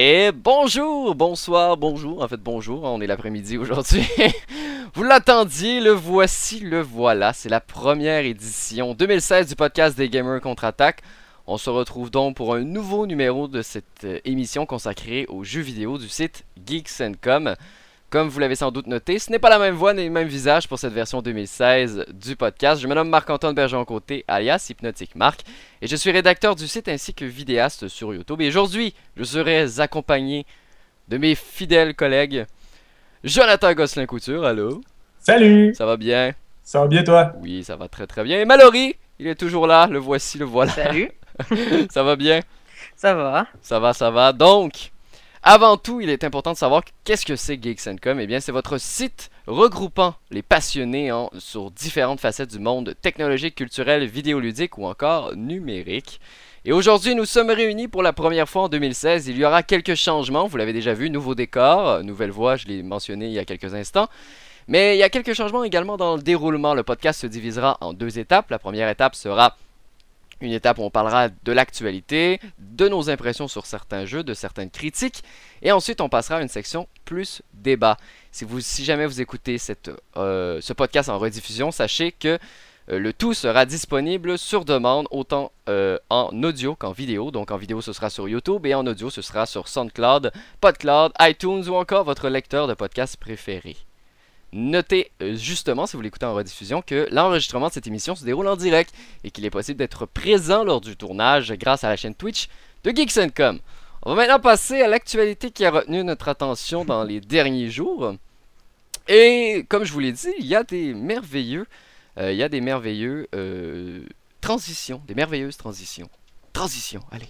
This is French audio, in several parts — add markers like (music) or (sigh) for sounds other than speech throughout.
Et bonjour, bonsoir, bonjour. En fait, bonjour, on est l'après-midi aujourd'hui. (laughs) Vous l'attendiez, le voici, le voilà. C'est la première édition 2016 du podcast des Gamers Contre-Attaque. On se retrouve donc pour un nouveau numéro de cette euh, émission consacrée aux jeux vidéo du site Geeks Com. Comme vous l'avez sans doute noté, ce n'est pas la même voix ni le même visage pour cette version 2016 du podcast. Je me nomme Marc-Antoine Bergeron-Côté, alias Hypnotique Marc, et je suis rédacteur du site ainsi que vidéaste sur YouTube. Et aujourd'hui, je serai accompagné de mes fidèles collègues, Jonathan Gosselin-Couture, allô? Salut! Ça va bien? Ça va bien toi? Oui, ça va très très bien. Et Mallory, il est toujours là, le voici, le voilà. Salut! (laughs) ça va bien? Ça va. Ça va, ça va. Donc, avant tout, il est important de savoir qu'est-ce que c'est Geeks Com. Eh bien, c'est votre site regroupant les passionnés sur différentes facettes du monde technologique, culturel, vidéoludique ou encore numérique. Et aujourd'hui, nous sommes réunis pour la première fois en 2016. Il y aura quelques changements, vous l'avez déjà vu, nouveau décor, nouvelle voix, je l'ai mentionné il y a quelques instants. Mais il y a quelques changements également dans le déroulement. Le podcast se divisera en deux étapes. La première étape sera une étape où on parlera de l'actualité, de nos impressions sur certains jeux, de certaines critiques, et ensuite on passera à une section plus débat. Si, jamais vous écoutez euh, ce podcast en rediffusion, sachez que euh, le tout sera disponible sur demande, autant euh, en audio qu'en vidéo. Donc en vidéo ce sera sur YouTube et en audio ce sera sur SoundCloud, PodCloud, iTunes ou encore votre lecteur de podcast préféré. Notez euh, justement, si vous l'écoutez en rediffusion, que l'enregistrement de cette émission se déroule en direct et qu'il est possible d'être présent lors du tournage grâce à la chaîne Twitch de Geeks Com. On va maintenant passer à l'actualité qui a retenu notre attention dans les (laughs) derniers jours. Et comme je vous l'ai dit, il y a des merveilleux, euh, il y a des merveilleux euh, transitions, des merveilleuses transitions. Transitions, allez.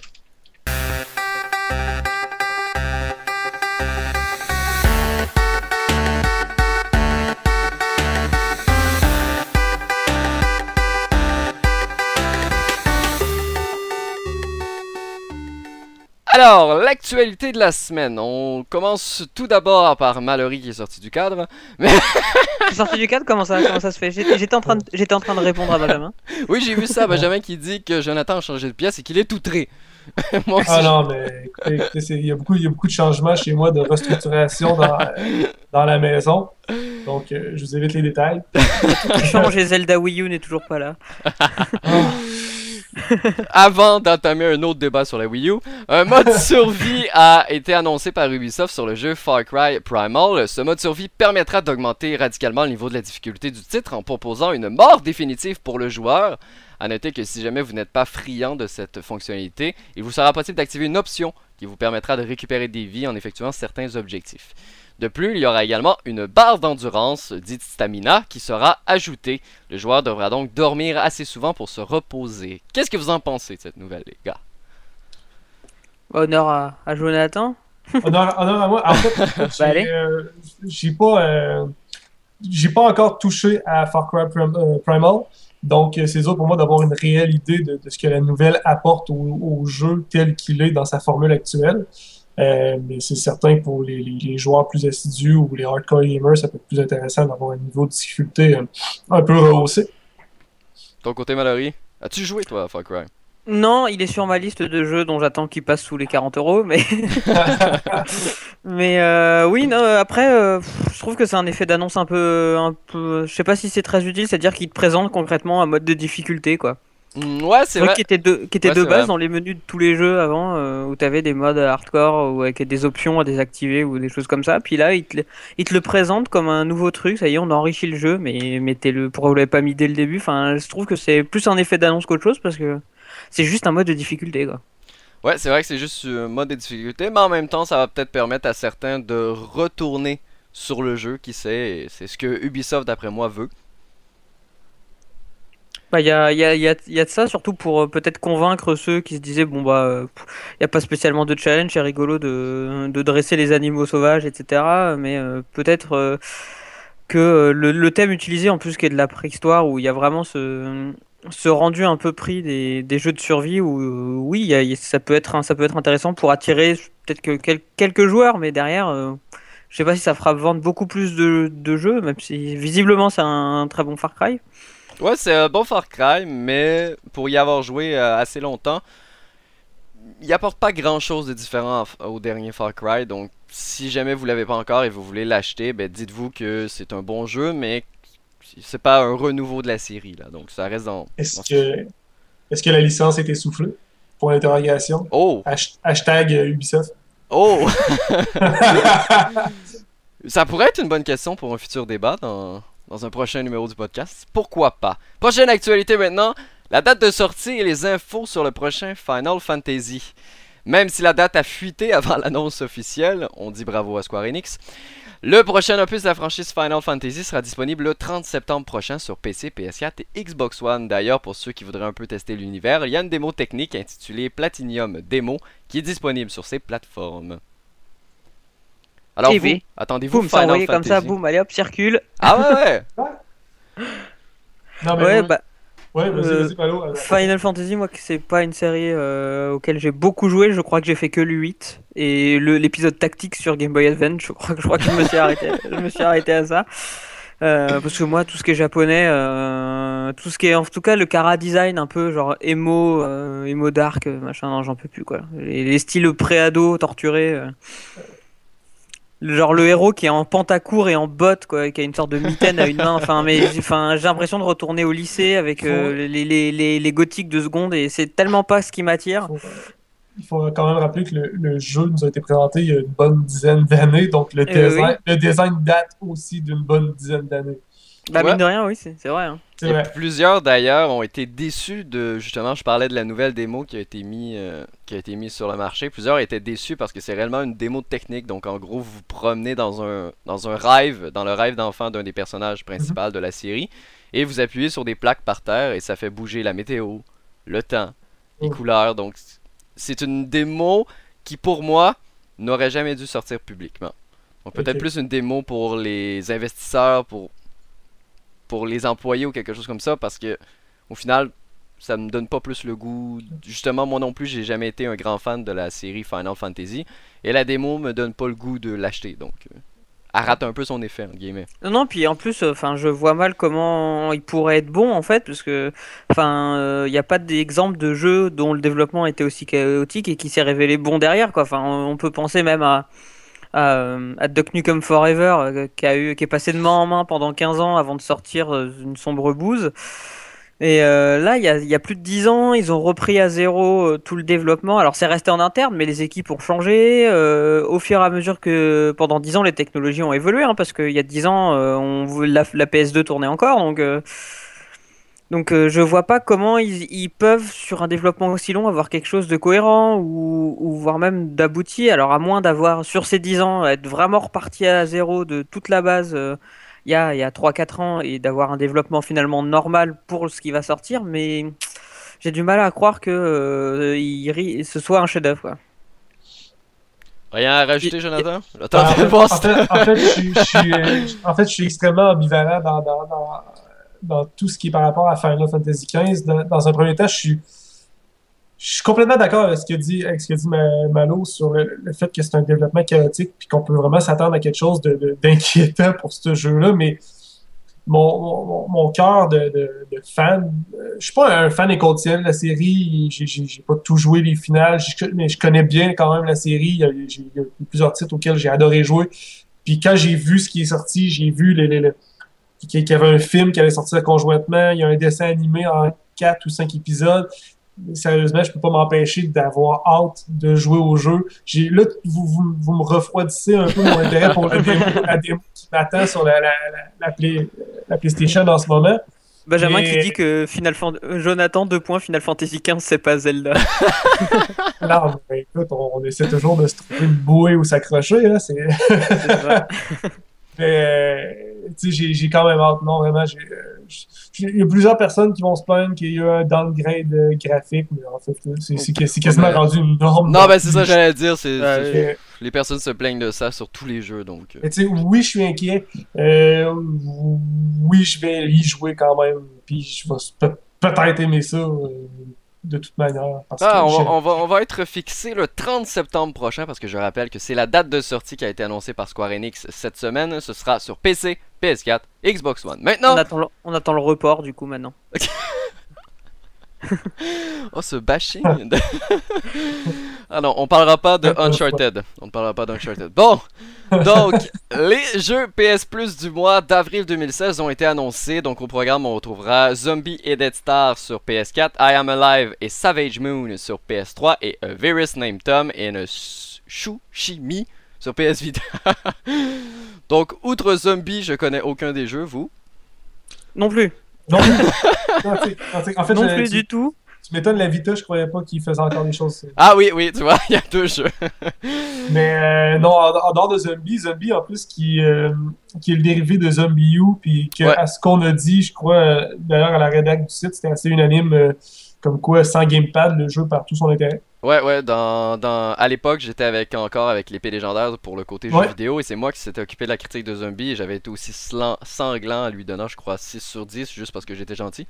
Alors, l'actualité de la semaine. On commence tout d'abord par Mallory qui est sorti du cadre. Suis (laughs) sorti du cadre, comment ça, comment ça se fait? J'étais en, train de- j'étais en train de répondre à Benjamin. (laughs) Oui, j'ai vu ça, Benjamin (laughs) qui dit que Jonathan a changé de pièce et qu'il est tout outré. Moi aussi, Ah non, mais écoutez, il y, a beaucoup, il y a beaucoup de changements chez moi, de restructuration dans, euh, dans la maison. Donc, euh, je vous évite les détails. Tout change et Zelda Wii U n'est toujours pas là. (laughs) Avant d'entamer un autre débat sur la Wii U, un mode (laughs) survie a été annoncé par Ubisoft sur le jeu Far Cry Primal. Ce mode survie permettra d'augmenter radicalement le niveau de la difficulté du titre en proposant une mort définitive pour le joueur. A noter que si jamais vous n'êtes pas friand de cette fonctionnalité, il vous sera possible d'activer une option qui vous permettra de récupérer des vies en effectuant certains objectifs. De plus, il y aura également une barre d'endurance, dite stamina, qui sera ajoutée. Le joueur devra donc dormir assez souvent pour se reposer. Qu'est-ce que vous en pensez de cette nouvelle, les gars? Honneur à, à Jonathan. (laughs) Honneur, honneur à moi. En fait, (laughs) j'ai allez. euh, j'ai pas, euh, j'ai pas encore touché à Far Cry Prim- euh, Primal. Donc, c'est dur pour moi d'avoir une réelle idée de, de ce que la nouvelle apporte au, au jeu tel qu'il est dans sa formule actuelle. Euh, mais c'est certain que pour les, les- les joueurs plus assidus ou les hardcore gamers, ça peut être plus intéressant d'avoir un niveau de difficulté euh, un peu rehaussé. Ton côté, Mallory As-tu joué, toi, à Far Cry? Non, il est sur ma liste de jeux dont j'attends qu'il passe sous les 40 euros, mais. (laughs) mais euh, oui, non, après, euh, je trouve que c'est un effet d'annonce un peu, un peu. Je sais pas si c'est très utile, c'est-à-dire qu'il te présente concrètement un mode de difficulté, quoi. Mm, Ouais, c'est vrai qui était de, qui était Ouais, de base vrai. dans les menus de tous les jeux avant, euh, où t'avais des modes hardcore ou avec des options à désactiver ou des choses comme ça. Puis là, il te, le- il te le présente comme un nouveau truc. Ça y est, on a enrichi le jeu, mais mettez-le. Pourquoi vous l'avez pas mis dès le début Enfin, je trouve que c'est plus un effet d'annonce qu'autre chose parce que c'est juste un mode de difficulté, quoi. Ouais, c'est vrai que c'est juste un mode de difficulté, mais en même temps, ça va peut-être permettre à certains de retourner sur le jeu, qui sait. et C'est ce que Ubisoft, d'après moi, veut. Bah, il y a, y, a, y, a, de ça, surtout pour euh, peut-être convaincre ceux qui se disaient bon, bah, il n'y a pas spécialement de challenge, c'est rigolo de, de dresser les animaux sauvages, etc. Mais euh, peut-être euh, que euh, le, thème utilisé, en plus, qui est de la préhistoire, où il y a vraiment ce, ce rendu un peu pris des, des jeux de survie, où euh, oui, ça, peut être, ça peut être intéressant pour attirer peut-être que quel- quelques joueurs, mais derrière. euh, je sais pas si ça fera vendre beaucoup plus de, de jeux, même si visiblement c'est un, très bon Far Cry. Ouais, c'est un bon Far Cry, mais pour y avoir joué euh, assez longtemps, il apporte pas grand chose de différent au dernier Far Cry, donc si jamais vous l'avez pas encore et vous voulez l'acheter, ben dites-vous que c'est un bon jeu, mais c'est pas un renouveau de la série là, donc ça reste dans. Est-ce que, est-ce que la licence est essoufflée? Pour l'interrogation. Oh. hashtag Ubisoft. Oh. (laughs) ça pourrait être une bonne question pour un futur débat dans, dans un prochain numéro du podcast. Pourquoi pas? Prochaine actualité maintenant. La date de sortie et les infos sur le prochain Final Fantasy. Même si la date a fuité (laughs) avant l'annonce officielle, on dit bravo à Square Enix. Le prochain opus de la franchise Final Fantasy sera disponible le 30 septembre prochain sur PC, PS4 et Xbox One. D'ailleurs, pour ceux qui voudraient un peu tester l'univers, il y a une démo technique intitulée Platinum Demo qui est disponible sur ces plateformes. Alors vous, attendez-vous Final Fantasy comme ça, boum, allez hop, circule. Ah ouais ouais. (laughs) non, mais ouais, bah Ouais, vas-y, Euh, vas-y, Palo. Final Fantasy, moi, c'est pas une série euh, auquel j'ai beaucoup joué. Je crois que j'ai fait que le 8 et le- l'épisode tactique sur Game Boy Advance. Je crois que (laughs) je crois que je me suis arrêté. je me suis arrêté à ça. Euh, parce que moi, tout ce qui est japonais, euh, tout ce qui est, en tout cas, le cara design un peu genre emo, euh, emo dark, euh, machin, non, j'en peux plus quoi. Les, les styles pré-ado, torturés. Euh. Genre le héros qui est en pantacourt et en botte, quoi, qui a une sorte de mitaine à une main. Enfin, mais j'ai enfin, j'ai l'impression de retourner au lycée avec euh, les, les, les, les gothiques de seconde et c'est tellement pas ce qui m'attire. Il faut quand même rappeler que le, le jeu nous a été présenté il y a une bonne dizaine d'années, donc le, design, oui. le design date aussi d'une bonne dizaine d'années. Bah, Ouais. mine de rien, oui, c'est c'est vrai. Hein. C'est Et vrai. plusieurs d'ailleurs ont été déçus de justement je parlais de la nouvelle démo qui a été mis euh, qui a été mise sur le marché. Plusieurs étaient déçus parce que c'est réellement une démo technique. Donc en gros vous vous promenez dans un dans un rêve, dans le rêve d'enfant d'un des personnages principaux de la série et vous appuyez sur des plaques par terre et ça fait bouger la météo, le temps, les Mm. couleurs. Donc c'est une démo qui pour moi n'aurait jamais dû sortir publiquement. Donc peut-être plus une démo pour les investisseurs, pour pour les employés ou quelque chose comme ça parce que au final ça me donne pas plus le goût justement moi non plus j'ai jamais été un grand fan de la série Final Fantasy et la démo me donne pas le goût de l'acheter donc euh, elle rate un peu son effet entre guillemets Non, non, puis en plus, enfin, je vois mal comment il pourrait être bon en fait, parce que, enfin, il n'y a pas d'exemple de jeu dont le développement était aussi chaotique et qui s'est révélé bon derrière, quoi. Enfin, on peut penser même à à, à Duck Nukem Forever, euh, qui a eu, qui est passé de main en main pendant 15 ans avant de sortir euh, une sombre bouse. Et euh, là, il y a, plus de 10 ans, ils ont repris à zéro tout le développement. Alors, c'est resté en interne, mais les équipes ont changé au fur et à mesure que pendant 10 ans, les technologies ont évolué. hein, parce qu'il y a 10 ans, on, la, la PS2 tournait encore. Donc, donc euh, je vois pas comment ils, ils peuvent, sur un développement aussi long, avoir quelque chose de cohérent ou, ou voire même d'abouti. Alors, à moins d'avoir, sur ces 10 ans, être vraiment reparti à zéro de toute la base. euh, il y a, il y a 3-4 ans et d'avoir un développement finalement normal pour ce qui va sortir, mais j'ai du mal à croire que euh, il ce soit un chef-d'œuvre. rien à rajouter Jonathan? Attends, en, fait, réponse. en, fait, en fait, je suis, je suis, en fait, je suis extrêmement ambivalent dans, dans, dans, dans tout ce qui est par rapport à Final Fantasy XV. Dans, un premier temps, je suis, je suis complètement d'accord avec ce que dit, Malo sur le, fait que c'est un développement chaotique puis qu'on peut vraiment s'attendre à quelque chose d'inquiétant pour ce jeu-là, mais mon, cœur de, fan, euh, je suis pas un fan écoutien de la série, j'ai pas tout joué les finales, mais je connais bien quand même la série, il y a, plusieurs titres auxquels j'ai adoré jouer. Puis quand j'ai vu ce qui est sorti, j'ai vu les, les- qu'il y avait un film qui allait sortir conjointement, il y a un dessin animé en quatre ou cinq épisodes. Sérieusement, je peux pas m'empêcher d'avoir hâte de jouer au jeu. J'ai là, vous, vous, vous me refroidissez un peu mon intérêt pour la démo, la démo qui m'attend sur la, la, la, la, Play- la PlayStation en ce moment. Benjamin qui dit que Final Fan- euh, Jonathan, deux points, Final Fantasy XV, c'est pas Zelda. (laughs) Non, mais écoute, on, on essaie toujours de se trouver une bouée où s'accrocher. Là, c'est... (laughs) Mais, euh, tu sais, j'ai, quand même hâte. Non, vraiment, j'ai, euh, il y a plusieurs personnes qui vont se plaindre qu'il y a un downgrade euh, graphique, mais en fait, c'est, quasiment rendu une norme. non ben c'est ça que j'allais dire Euh, les personnes se plaignent de ça sur tous les jeux donc mais oui, je suis inquiet. Euh, oui, je vais y jouer quand même. Puis je vais peut- peut-être aimer ça euh, de toute manière. Parce Ah, que on, va, j'ai- on, va, on va être fixé le 30 septembre prochain parce que je rappelle que c'est la date de sortie qui a été annoncée par Square Enix cette semaine. Ce sera sur PC, PS4, Xbox One. Maintenant, on, attend le, on attend le report du coup maintenant. (laughs) (laughs) oh, ce bashing. (laughs) ah non, on parlera pas de Uncharted. On ne parlera pas d'Uncharted. Bon, donc, (laughs) les jeux PS Plus du mois d'avril 2016 ont été annoncés. Donc, au programme, on retrouvera Zombie et Dead Star sur PS4, I Am Alive et Savage Moon sur PS3 et A Virus Named Tom et une Shushimi sur PS Vita. donc, outre Zombie, je connais aucun des jeux, vous? Non plus. Non (laughs) plus. en fait, non plus du tout. tu m'étonnes, la Vita, je croyais pas qu'il faisait encore des choses. Ah oui, oui, tu vois, (laughs) il y a deux jeux. (laughs) Mais euh, non, en, en dehors de Zombie, Zombie en plus qui, euh, qui est le dérivé de Zombie U, puis que, Ouais. à ce qu'on a dit, je crois, euh, d'ailleurs à la rédac du site, c'était assez unanime, euh, comme quoi sans gamepad, le jeu perd tout son intérêt. Ouais, ouais, dans, dans, à l'époque, j'étais avec encore avec l'épée légendaire pour le côté jeu Ouais. vidéo et c'est moi qui s'étais occupé de la critique de Zombie et j'avais été aussi slan- sanglant en lui donnant, je crois, 6 sur 10 juste parce que j'étais gentil.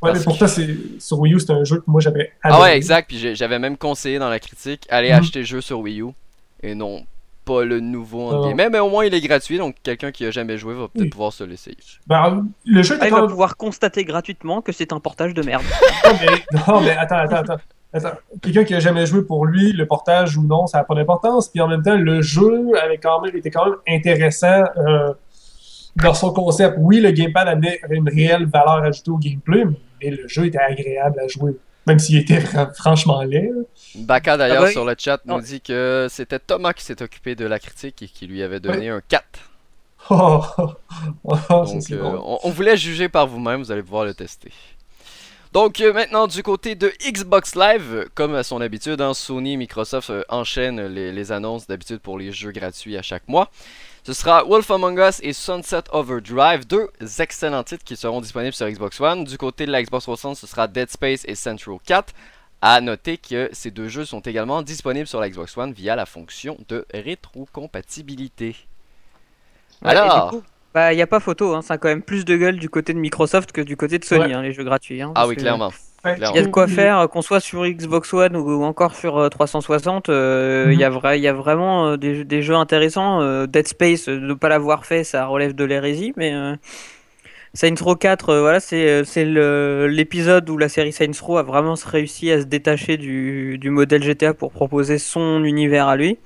Ouais, Parce mais pourtant, c'est, sur Wii U, c'était un jeu que moi j'avais Ah ouais, exact, puis j'avais même conseillé dans la critique, allez Mhm. acheter le jeu sur Wii U et non pas le nouveau en Non. guillemets, mais au moins il est gratuit donc quelqu'un qui a jamais joué va peut-être Oui. pouvoir se l'essayer. Ben, le jeu Ah, il va pouvoir constater gratuitement que c'est un portage de merde. (laughs) Non, mais, non, mais attends, attends, attends. Quelqu'un qui a jamais joué pour lui, le portage ou non, ça n'a pas d'importance. Puis en même temps, le jeu avait quand même, était quand même intéressant euh, dans son concept. Oui, le gamepad amenait une réelle valeur ajoutée au gameplay, mais le jeu était agréable à jouer. Même s'il était fran- franchement laid. Baka d'ailleurs Ah sur le chat nous dit que c'était Thomas qui s'est occupé de la critique et qui lui avait donné un 4. (laughs) Oh, oh, oh, ça, Donc, euh, on, on voulait juger par vous-même, vous allez pouvoir le tester. Donc, euh, maintenant, du côté de Xbox Live, comme à son habitude, hein, Sony et Microsoft euh, enchaînent les, les annonces d'habitude pour les jeux gratuits à chaque mois. Ce sera Wolf Among Us et Sunset Overdrive, deux excellents titres qui seront disponibles sur Xbox One. Du côté de la Xbox 360, ce sera Dead Space et Central 4. À noter que ces deux jeux sont également disponibles sur la Xbox One via la fonction de rétrocompatibilité. Ouais, et du Alors, coup, Bah, il n'y a pas photo, hein. ça a quand même plus de gueule du côté de Microsoft que du côté de Sony, Ouais. hein, les jeux gratuits. hein, ah oui, que clairement. Il y a de quoi faire, euh, qu'on soit sur Xbox One ou, encore sur euh, 360. euh, Il y, a vrai- il y a vraiment euh, des, jeux- des jeux intéressants. euh, Dead Space, euh, de ne pas l'avoir fait, ça relève de l'hérésie, mais euh, Saints Row 4, euh, voilà, c'est euh, l'épisode où la série Saints Row a vraiment réussi à se détacher du, du modèle GTA pour proposer son univers à lui.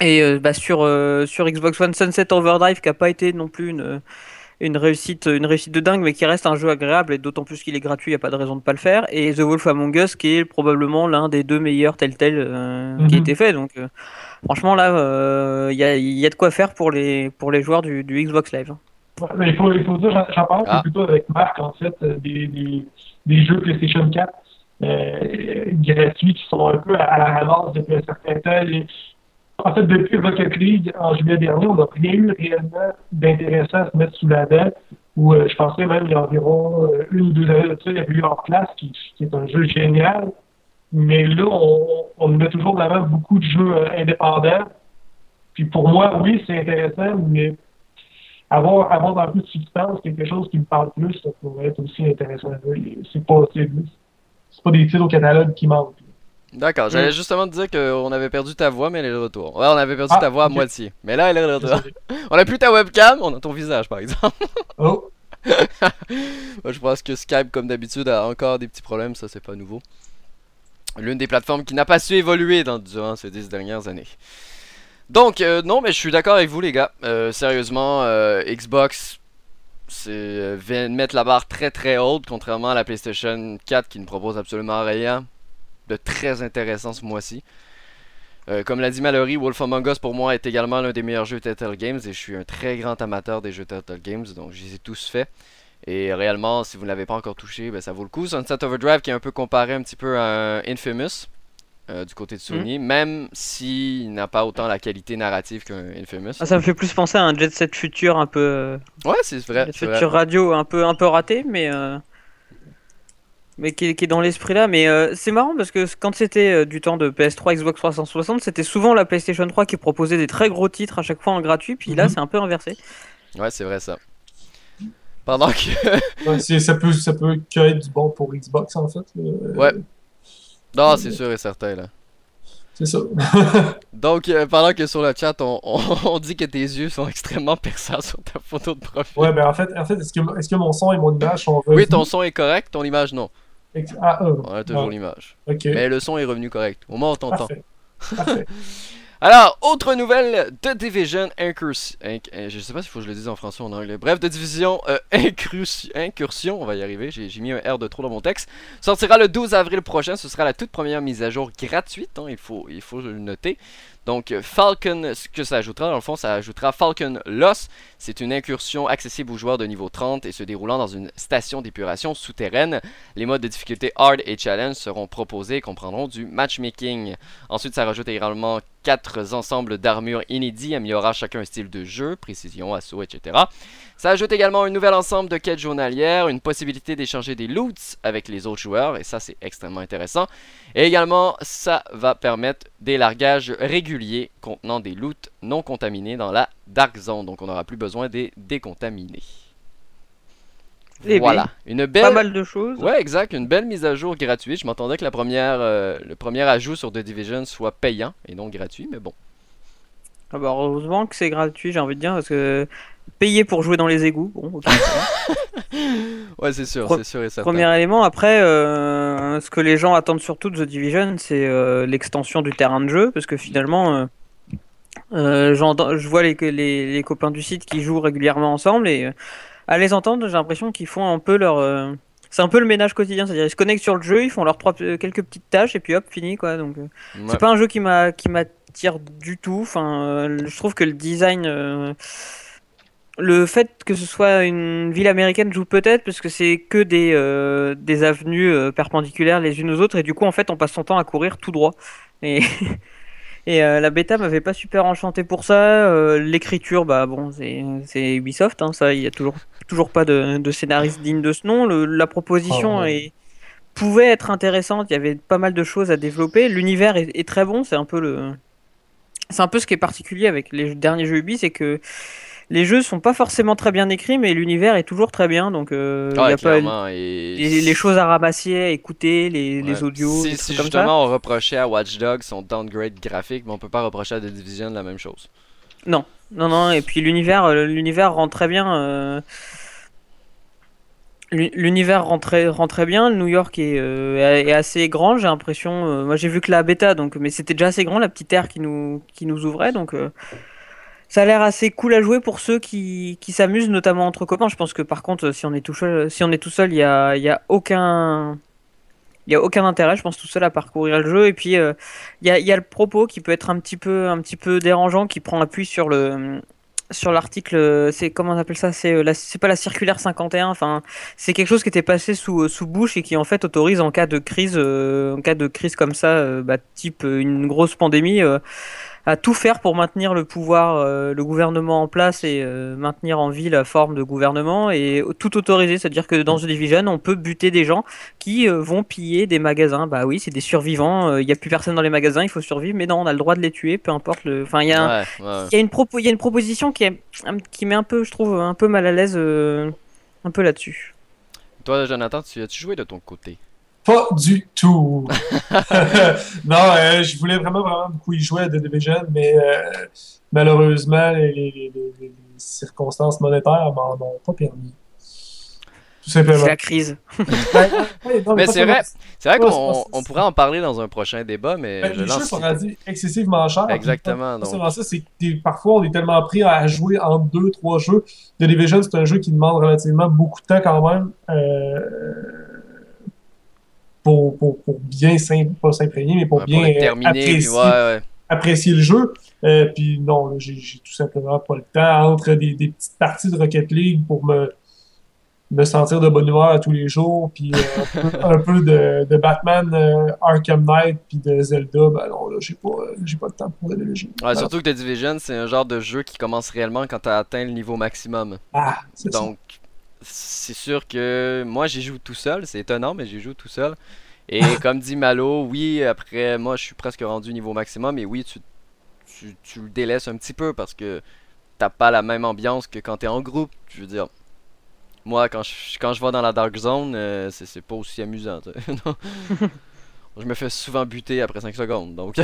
Et euh, bah, sur, euh, sur Xbox One, Sunset Overdrive, qui n'a pas été non plus une, une, réussite, une réussite de dingue, mais qui reste un jeu agréable, et d'autant plus qu'il est gratuit, il n'y a pas de raison de ne pas le faire. Et The Wolf Among Us, qui est probablement l'un des deux meilleurs Telltale euh, qui a Mhm. été fait. Donc, euh, franchement, là, euh, il y, a, il y a de quoi faire pour les, pour les joueurs du, du Xbox Live. Ouais, mais il faut, il faut dire, j'en- parle Ah. plutôt avec Marc, en fait, euh, des, des, des jeux PlayStation 4 euh, gratuits qui sont un peu à, à la ramasse depuis un certain temps. Les- en fait, depuis Rocket League, en juillet dernier, on n'a rien eu réellement d'intéressant à se mettre sous la dent. Ou euh, je pensais même il y a environ euh, une ou deux années de ça, il y avait eu Hors Classe, qui, qui est un jeu génial. Mais là, on, on met toujours de beaucoup de jeux euh, indépendants. Puis pour moi, oui, c'est intéressant, mais avoir, avoir un peu de substance, quelque chose qui me parle plus, ça pourrait être aussi intéressant. C'est pas, c'est pas des titres au catalogue qui manquent. D'accord, j'allais Mm. justement te dire qu'on avait perdu ta voix, mais elle est de retour. Ouais, on avait perdu Ah, ta voix à moitié. Mais là, elle est de retour. (laughs) On a plus ta webcam, on a ton visage par exemple. (laughs) Oh, (laughs) Moi, je pense que Skype, comme d'habitude, a encore des petits problèmes, ça c'est pas nouveau. L'une des plateformes qui n'a pas su évoluer dans, durant ces dix dernières années. Donc, euh, non, mais je suis d'accord avec vous, les gars. Euh, sérieusement, euh, Xbox c'est, vient de mettre la barre très très haute, contrairement à la PlayStation 4 qui ne propose absolument rien de très intéressant ce mois-ci. Euh, comme l'a dit Mallory, Wolf Among Us pour moi est également l'un des meilleurs jeux Telltale Games et je suis un très grand amateur des jeux Telltale Games, donc je les ai tous faits. Et réellement, si vous ne l'avez pas encore touché, ben, ça vaut le coup. Sunset Overdrive qui est un peu comparé un petit peu à Infamous euh, du côté de Sony, même s'il n'a pas autant la qualité narrative qu'un Infamous. Ah, ça me fait plus penser à un Jet Set Future un peu. euh, Ouais, c'est vrai. Jet Set. Future radio un peu, un peu raté, mais. euh, Mais qui est, qui est dans l'esprit là, mais euh, c'est marrant parce que quand c'était euh, du temps de PS3, Xbox 360, c'était souvent la PlayStation 3 qui proposait des très gros titres à chaque fois en gratuit, puis là Mhm. c'est un peu inversé. Ouais, c'est vrai ça. Pendant que. (laughs) ouais, ça peut, ça peut que être du bon pour Xbox, en fait. euh, Ouais. Non, c'est sûr et certain là. C'est ça. (laughs) Donc, euh, pendant que sur le chat, on, on- (laughs) on dit que tes yeux sont extrêmement perçants sur ta photo de profil. ouais, ben en fait, en fait est-ce que, est-ce que mon son et mon image sont Oui, ton son est correct, ton image non. Ah, euh, On a toujours ouais. l'image. Mais le son est revenu correct. Au moins on t'entend. (laughs) Alors, autre nouvelle de Division Incursion. je sais pas s'il faut que je le dise en français ou en anglais. Bref, de Division euh, Incursion, Incursion, on va y arriver. J'ai j'ai mis un R de trop dans mon texte. Sortira le 12 avril prochain. Ce sera la toute première mise à jour gratuite. hein, il, faut, il faut le noter. Donc, euh, Falcon, ce que ça ajoutera, dans le fond, ça ajoutera Falcon Loss. C'est une incursion accessible aux joueurs de niveau 30 et se déroulant dans une station d'épuration souterraine. Les modes de difficulté Hard et Challenge seront proposés et comprendront du matchmaking. Ensuite, ça rajoute également quatre ensembles d'armures inédits, améliorant chacun un style de jeu, précision, assaut, etc. Ça ajoute également un nouvel ensemble de quêtes journalières, une possibilité d'échanger des loots avec les autres joueurs, et ça c'est extrêmement intéressant. Et également, ça va permettre des largages réguliers contenant des loots non contaminés dans la Dark Zone, donc on n'aura plus besoin des décontaminés. Eh voilà, une belle... Pas mal de choses. Ouais, exact. Une belle mise à jour gratuite. Je m'attendais que la première, euh, le premier ajout sur The Division soit payant et non gratuit, mais bon. Ah bah, heureusement que c'est gratuit, j'ai envie de dire, parce que payer pour jouer dans les égouts, bon. (laughs) Ouais, c'est sûr, c'est sûr et certain. Premier élément, après, euh, ce que les gens attendent surtout de The Division, c'est euh, l'extension du terrain de jeu, parce que finalement, euh, euh, je vois les, les, les copains du site qui jouent régulièrement ensemble, et à les entendre, j'ai l'impression qu'ils font un peu leur... c'est un peu le ménage quotidien, c'est-à-dire ils se connectent sur le jeu, ils font leurs euh, quelques petites tâches, et puis hop, fini, quoi. Donc, Ouais. c'est pas un jeu qui m'a qui m'attire du tout. Enfin, je trouve que le design, le fait que ce soit une ville américaine joue peut-être parce que c'est que des euh, des avenues euh, perpendiculaires les unes aux autres et du coup en fait on passe son temps à courir tout droit. Et (laughs) et euh, la bêta m'avait pas super enchanté pour ça. L'écriture, bah bon, c'est c'est Ubisoft, hein, ça, il y a toujours toujours pas de, de scénariste digne de ce nom. Le- la proposition Oh, ouais. est pouvait être intéressante. Il y avait pas mal de choses à développer. L'univers est, est très bon. C'est un peu le, c'est un peu ce qui est particulier avec les derniers jeux Ubi, c'est que les jeux sont pas forcément très bien écrits, mais l'univers est toujours très bien. Donc euh, il Ouais, y a pas et... les, les choses à ramasser, à écouter, les, les audios, Si, si ça. justement on reprochait à Watch Dogs son downgrade graphique, mais on peut pas reprocher à The Division la même chose. Non, non, et puis l'univers, euh, l'univers rend très bien. euh, l'u- L'univers rend très, rend très bien. New York est, euh, est assez grand, j'ai l'impression. moi, j'ai vu que la bêta, donc, mais c'était déjà assez grand, la petite aire qui nous, qui nous ouvrait, donc. Ça a l'air assez cool à jouer pour ceux qui, qui s'amusent, notamment entre copains. Je pense que par contre, si on est tout seul, si on est tout seul, il y a, y a aucun, il y a aucun intérêt, je pense, tout seul à parcourir le jeu. Et puis, euh, il y a, y a le propos qui peut être un petit peu, un petit peu dérangeant, qui prend appui sur le, sur l'article. C'est comment on appelle ça? C'est euh, c'est pas la circulaire 51. Enfin, c'est quelque chose qui était passé sous, euh, sous bouche et qui en fait autorise en cas de crise, en cas de crise comme ça, bah, type une grosse pandémie. À tout faire pour maintenir le pouvoir, euh, le gouvernement en place et euh, maintenir en vie la forme de gouvernement et tout autoriser. C'est-à-dire que dans The Division, on peut buter des gens qui euh, vont piller des magasins. Bah oui, c'est des survivants. Il n'y a plus personne dans les magasins, il faut survivre. Mais non, on a le droit de les tuer, peu importe le. Enfin, il y a, un- Ouais, ouais. y a une propo, il y a une proposition qui est, qui met un peu, je trouve, un peu mal à l'aise, un peu là-dessus. Toi, Jonathan, tu as-tu joué de ton côté? Pas du tout. (laughs) non, euh, je voulais vraiment, vraiment beaucoup y jouer à The Division, mais euh, malheureusement, les, les- les- les- les circonstances monétaires m'en ont pas permis. Tout simplement. C'est la crise. (laughs) Ouais, ouais, non, Mais c'est vrai, c'est vrai qu'on on pourrait en parler dans un prochain débat, mais Ben, je les jeux lance. sont rendus excessivement chers. Exactement, donc. ça, c'est parfois on est tellement pris à jouer en deux, trois jeux. The Division, c'est un jeu qui demande relativement beaucoup de temps quand même euh, pour, pour, pour bien pas s'imprégner, mais pour Ouais, bien euh, terminer, apprécier, ouais, ouais. apprécier le jeu. Euh, puis non, j'ai tout simplement pas le temps entre des, des petites parties de Rocket League pour me me sentir de bonne humeur à tous les jours, puis euh, un peu, (laughs) un peu de, de Batman, euh, Arkham Knight, puis de Zelda, ben non, là, j'ai pas, euh, j'ai pas le temps pour le jeu. Ouais, surtout que The Division, c'est un genre de jeu qui commence réellement quand tu as atteint le niveau maximum. Ah, c'est ça. Donc, c'est sûr que moi, j'y joue tout seul. C'est étonnant, mais j'y joue tout seul. Et (laughs) comme dit Malo, oui, après, moi, je suis presque rendu niveau maximum. Et oui, tu, tu, tu le délaisses un petit peu parce que t'as pas la même ambiance que quand t'es en groupe. Je veux dire, moi, quand je, quand je vais dans la Dark Zone, euh, c'est pas aussi amusant. (laughs) (laughs) je me fais souvent buter après 5 secondes. Donc,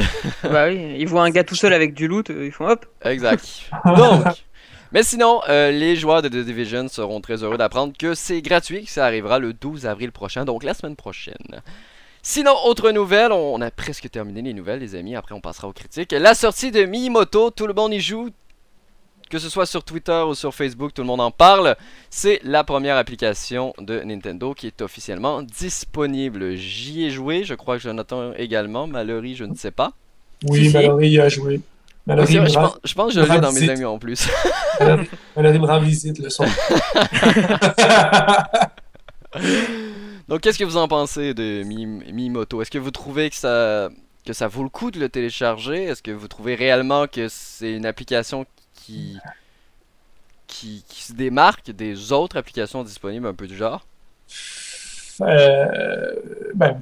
bah oui, ils voient un gars tout seul avec du loot, euh, ils font hop. exact. Donc, Mais sinon, euh, les joueurs de The Division seront très heureux d'apprendre que c'est gratuit, que ça arrivera le 12 avril prochain, donc la semaine prochaine. Sinon, autre nouvelle, on a presque terminé les nouvelles, les amis. Après, on passera aux critiques. La sortie de Miimoto, tout le monde y joue. Que ce soit sur Twitter ou sur Facebook, tout le monde en parle. C'est la première application de Nintendo qui est officiellement disponible. J'y ai joué, je crois que Jonathan également. Mallory, je ne sais pas. Oui. Mallory y a joué. Mallory C'est vrai, me je, pense, je pense que je l'ai dans mes amis en plus. Mallory- me rend visite le soir. (laughs) Donc, qu'est-ce que vous en pensez de Mi- Miimoto Est-ce que vous trouvez que ça, que ça vaut le coup de le télécharger? Est-ce que vous trouvez réellement que c'est une application qui, qui, qui se démarque des autres applications disponibles un peu du genre? Euh, ben,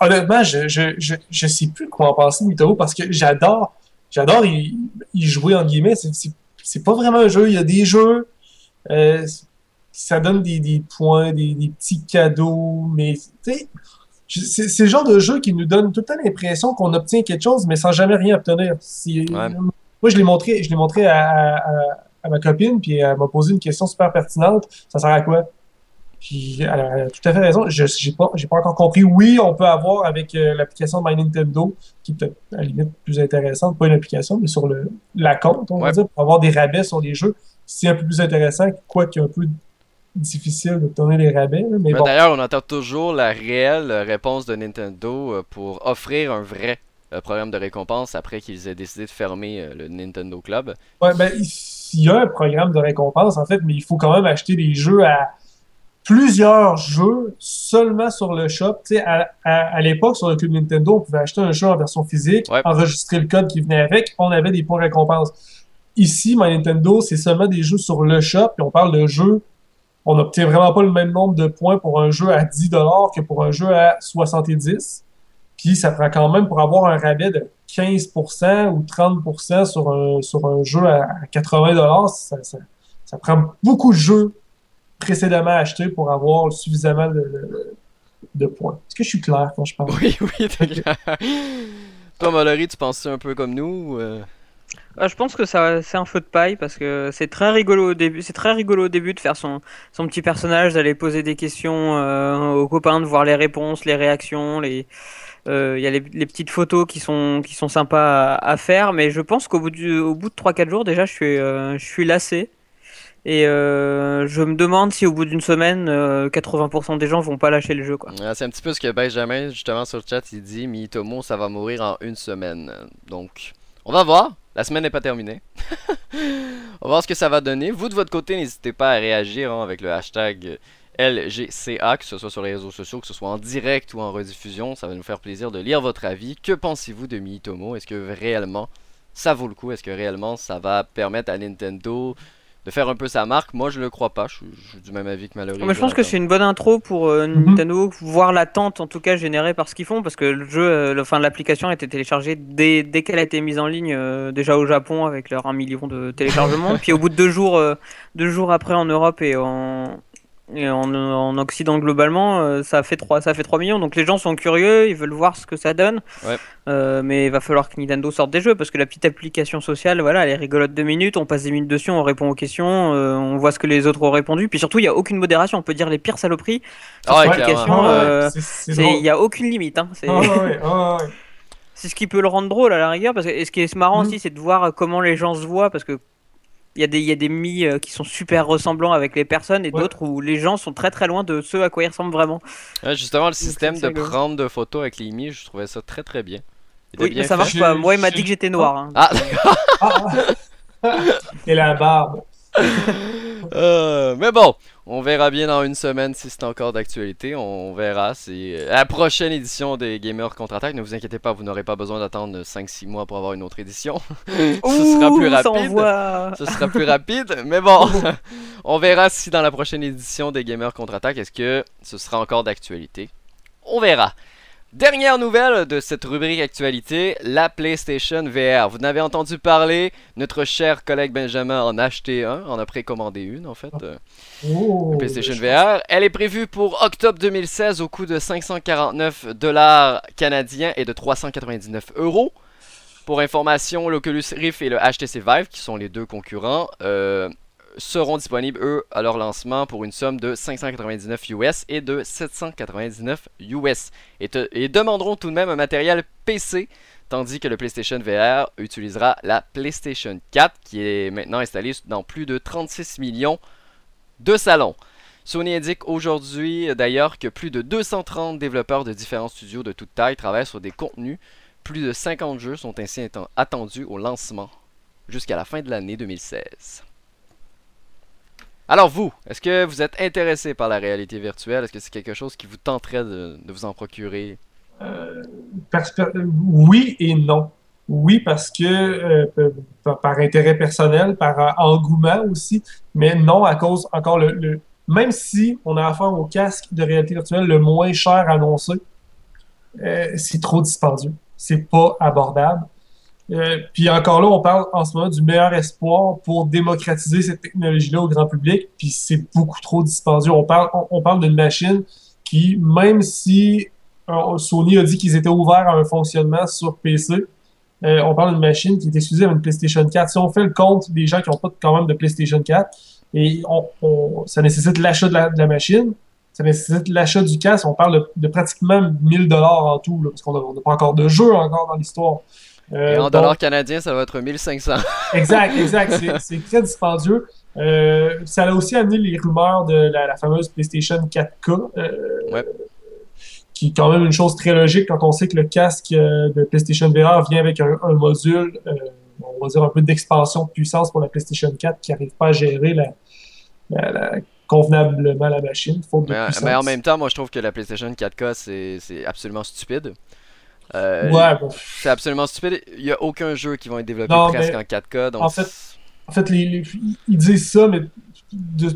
honnêtement, je, je, je, je sais plus quoi en penser de Mito parce que j'adore, j'adore y, y jouer en guillemets. C'est, c'est, c'est pas vraiment un jeu. Il y a des jeux, euh, ça donne des, des points, des, des petits cadeaux, mais tu sais, je- c'est, c'est le genre de jeu qui nous donne tout le temps l'impression qu'on obtient quelque chose, mais sans jamais rien obtenir. Moi, je l'ai montré, je l'ai montré à, à, à ma copine, puis elle m'a posé une question super pertinente. Ça sert à quoi? Puis elle a, tout à fait raison. Je j'ai pas, pas encore compris. Oui, on peut avoir avec euh, l'application My Nintendo, qui est peut-être à la limite plus intéressante, pas une application, mais sur le la compte, on va dire, pour avoir des rabais sur les jeux. C'est un peu plus intéressant, quoique un peu difficile d'obtenir les rabais. mais bon. D'ailleurs, on attend toujours la réelle réponse de Nintendo euh, pour offrir un vrai euh, programme de récompense après qu'ils aient décidé de fermer euh, le Nintendo Club. Ouais, ben, il y a un programme de récompense, en fait, mais il faut quand même acheter des jeux à plusieurs jeux seulement sur le shop. Tu sais, à, à, à l'époque, sur le club Nintendo, on pouvait acheter un jeu en version physique, Ouais. enregistrer le code qui venait avec, on avait des points récompense. Ici, My Nintendo, c'est seulement des jeux sur le shop, et on parle de jeux. On n'obtient vraiment pas le même nombre de points pour un jeu à 10$ que pour un jeu à 70$. Puis ça prend quand même pour avoir un rabais de 15% ou 30% sur un, sur un jeu à à 80$, ça, ça, ça prend beaucoup de jeux précédemment achetés pour avoir suffisamment de, de, de points. Est-ce que je suis clair quand je parle? Oui, oui, t'es clair. Toi, Mallory, tu penses un peu comme nous ou, euh, Ah, je pense que ça, c'est un feu de paille parce que c'est très rigolo au début. C'est très rigolo au début de faire son, son petit personnage, d'aller poser des questions euh, aux copains, de voir les réponses, les réactions, les. euh, Il y a les, les petites photos qui sont, qui sont sympas à, à faire, mais je pense qu'au bout, du, au bout de 3-4 jours, déjà, je suis, euh, je suis lassé. Et euh, je me demande si au bout d'une semaine, euh, 80% des gens vont pas lâcher le jeu. Quoi. C'est un petit peu ce que Benjamin, justement, sur le chat, il dit Miitomo, ça va mourir en une semaine. Donc, on va voir. La semaine n'est pas terminée. (laughs) on va voir ce que ça va donner. Vous, de votre côté, n'hésitez pas à réagir hein, avec le hashtag LGCA, que ce soit sur les réseaux sociaux, que ce soit en direct ou en rediffusion. Ça va nous faire plaisir de lire votre avis. Que pensez-vous de Miitomo? Est-ce que réellement ça vaut le coup? Est-ce que réellement ça va permettre à Nintendo de faire un peu sa marque Moi, je le crois pas. Je suis, je suis du même avis que Mallory. Mais je pense que c'est une bonne intro pour euh, Mhm. Nintendo, voir l'attente en tout cas générée par ce qu'ils font, parce que le jeu, euh, enfin l'application a été téléchargée dès, dès qu'elle a été mise en ligne, euh, déjà au Japon avec leur 1 million de téléchargements, (laughs) puis au bout de deux jours, euh, deux jours après en Europe et en, et en, en Occident globalement, euh, ça fait 3, ça fait 3 millions. Donc les gens sont curieux, ils veulent voir ce que ça donne. Ouais. Euh, mais il va falloir que Nintendo sorte des jeux parce que la petite application sociale, voilà, elle est rigolote deux minutes, on passe des minutes dessus, on répond aux questions, euh, on voit ce que les autres ont répondu. Puis surtout, il y a aucune modération, on peut dire les pires saloperies. Ah ouais, sur Ouais, l'application, clairement. Ah ouais, euh. Il y a aucune limite. Hein. C'est Ah ouais, ouais, ah ouais. (laughs) c'est ce qui peut le rendre drôle à la rigueur. Parce que et ce qui est marrant Mhm. aussi, c'est de voir comment les gens se voient parce que il y a des, il y a des mi euh, qui sont super ressemblants avec les personnes et Ouais. d'autres où les gens sont très très loin de ceux à quoi ils ressemblent vraiment. Ouais, justement, le système de prendre de photos avec les mi, je trouvais ça très très bien. Il Oui, bien mais ça marche pas. Moi, il m'a dit que j'étais noir. hein. Ah, Ah, (laughs) (laughs) Et la barbe. (laughs) euh, mais bon, on verra bien dans une semaine si c'est encore d'actualité. On verra. C'est euh, la prochaine édition des Gamers Contre-Attaque. Ne vous inquiétez pas, vous n'aurez pas besoin d'attendre 5-6 mois pour avoir une autre édition. (laughs) Ce sera plus rapide. Ce sera plus rapide, mais bon, (laughs) on verra si dans la prochaine édition des Gamers Contre-Attaque, est-ce que ce sera encore d'actualité. On verra. Dernière nouvelle de cette rubrique actualité, la PlayStation VR. Vous en avez entendu parler, notre cher collègue Benjamin en a acheté un, en a précommandé une en fait. euh, Oh, la PlayStation je- VR. Elle est prévue pour octobre 2016 au coût de 549 dollars canadiens et de 399 euros. Pour information, l'Oculus Rift et le HTC Vive, qui sont les deux concurrents, euh, seront disponibles, eux, à leur lancement pour une somme de 599 US et de 799 US. Et, et demanderont tout de même un matériel PC, tandis que le PlayStation VR utilisera la PlayStation 4, qui est maintenant installée dans plus de 36 millions de salons. Sony indique aujourd'hui d'ailleurs que plus de 230 développeurs de différents studios de toute taille travaillent sur des contenus. Plus de 50 jeux sont ainsi atten- attendus au lancement jusqu'à la fin de l'année 2016. Alors vous, est-ce que vous êtes intéressé par la réalité virtuelle? Est-ce que c'est quelque chose qui vous tenterait de, vous en procurer? Euh, oui et non. Oui, parce que euh, par, intérêt personnel, par euh, engouement aussi, mais non à cause, encore le, même si on a affaire au casque de réalité virtuelle le moins cher annoncé, c'est trop dispendieux. C'est pas abordable. Euh, puis encore là, on parle en ce moment du meilleur espoir pour démocratiser cette technologie-là au grand public, puis c'est beaucoup trop dispendieux. On parle, on, parle d'une machine qui, même si euh, Sony a dit qu'ils étaient ouverts à un fonctionnement sur PC, euh, on parle d'une machine qui est exclusive à une PlayStation 4. Si on fait le compte des gens qui n'ont pas quand même de PlayStation 4, et on, on- ça nécessite l'achat de la, machine, ça nécessite l'achat du casque, on parle de, de pratiquement 1000 dollars en tout, là, parce qu'on n'a pas encore de jeu encore dans l'histoire. Euh, Et en donc- dollars canadiens, ça va être 1500. (laughs) Exact, exact. C'est- très dispendieux. Euh, ça a aussi amené les rumeurs de la, la fameuse PlayStation 4K, euh, Ouais. qui est quand même une chose très logique quand on sait que le casque de PlayStation VR vient avec un, un module, on va dire un peu d'expansion de puissance pour la PlayStation 4 qui n'arrive pas à gérer la, la- la- convenablement la machine, faute de Mais, en même temps, moi je trouve que la PlayStation 4K c'est c'est absolument stupide. Euh, Ouais, bon. C'est absolument stupide. Il n'y a aucun jeu qui va être développé Non, presque en 4K. Donc en fait, En fait, les, les- ils disent ça, mais de,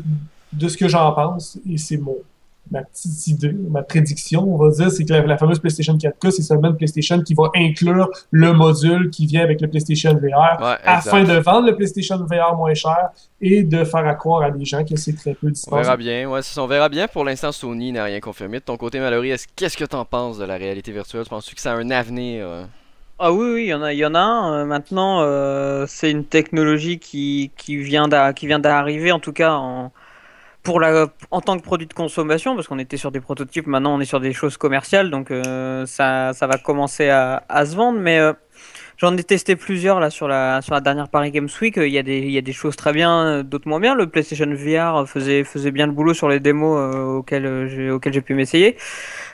de ce que j'en pense, et c'est mon ma petite idée, ma prédiction, on va dire, c'est que la, la fameuse PlayStation 4K, c'est seulement une PlayStation qui va inclure le module qui vient avec le PlayStation VR ouais, afin de vendre le PlayStation VR moins cher et de faire à croire à des gens que c'est très peu On dispendieux. verra bien. Ouais, ça, on verra bien. Pour l'instant, Sony n'a rien confirmé. De ton côté, Mallory, est-ce- qu'est-ce que tu en penses de la réalité virtuelle? Penses-tu que ça a un avenir euh? Ah oui, oui, il y en a, il y en a un. Euh, maintenant, euh, c'est une technologie qui, qui vient d'a- qui vient d'arriver, en tout cas en, pour la, en tant que produit de consommation, parce qu'on était sur des prototypes, maintenant on est sur des choses commerciales, donc euh, ça, ça va commencer à, se vendre. Mais euh, j'en ai testé plusieurs là sur la, sur la dernière Paris Games Week. Il y a des, il y a des choses très bien, euh, d'autres moins bien. Le PlayStation VR faisait, faisait bien le boulot sur les démos euh, auxquelles j'ai, pu m'essayer.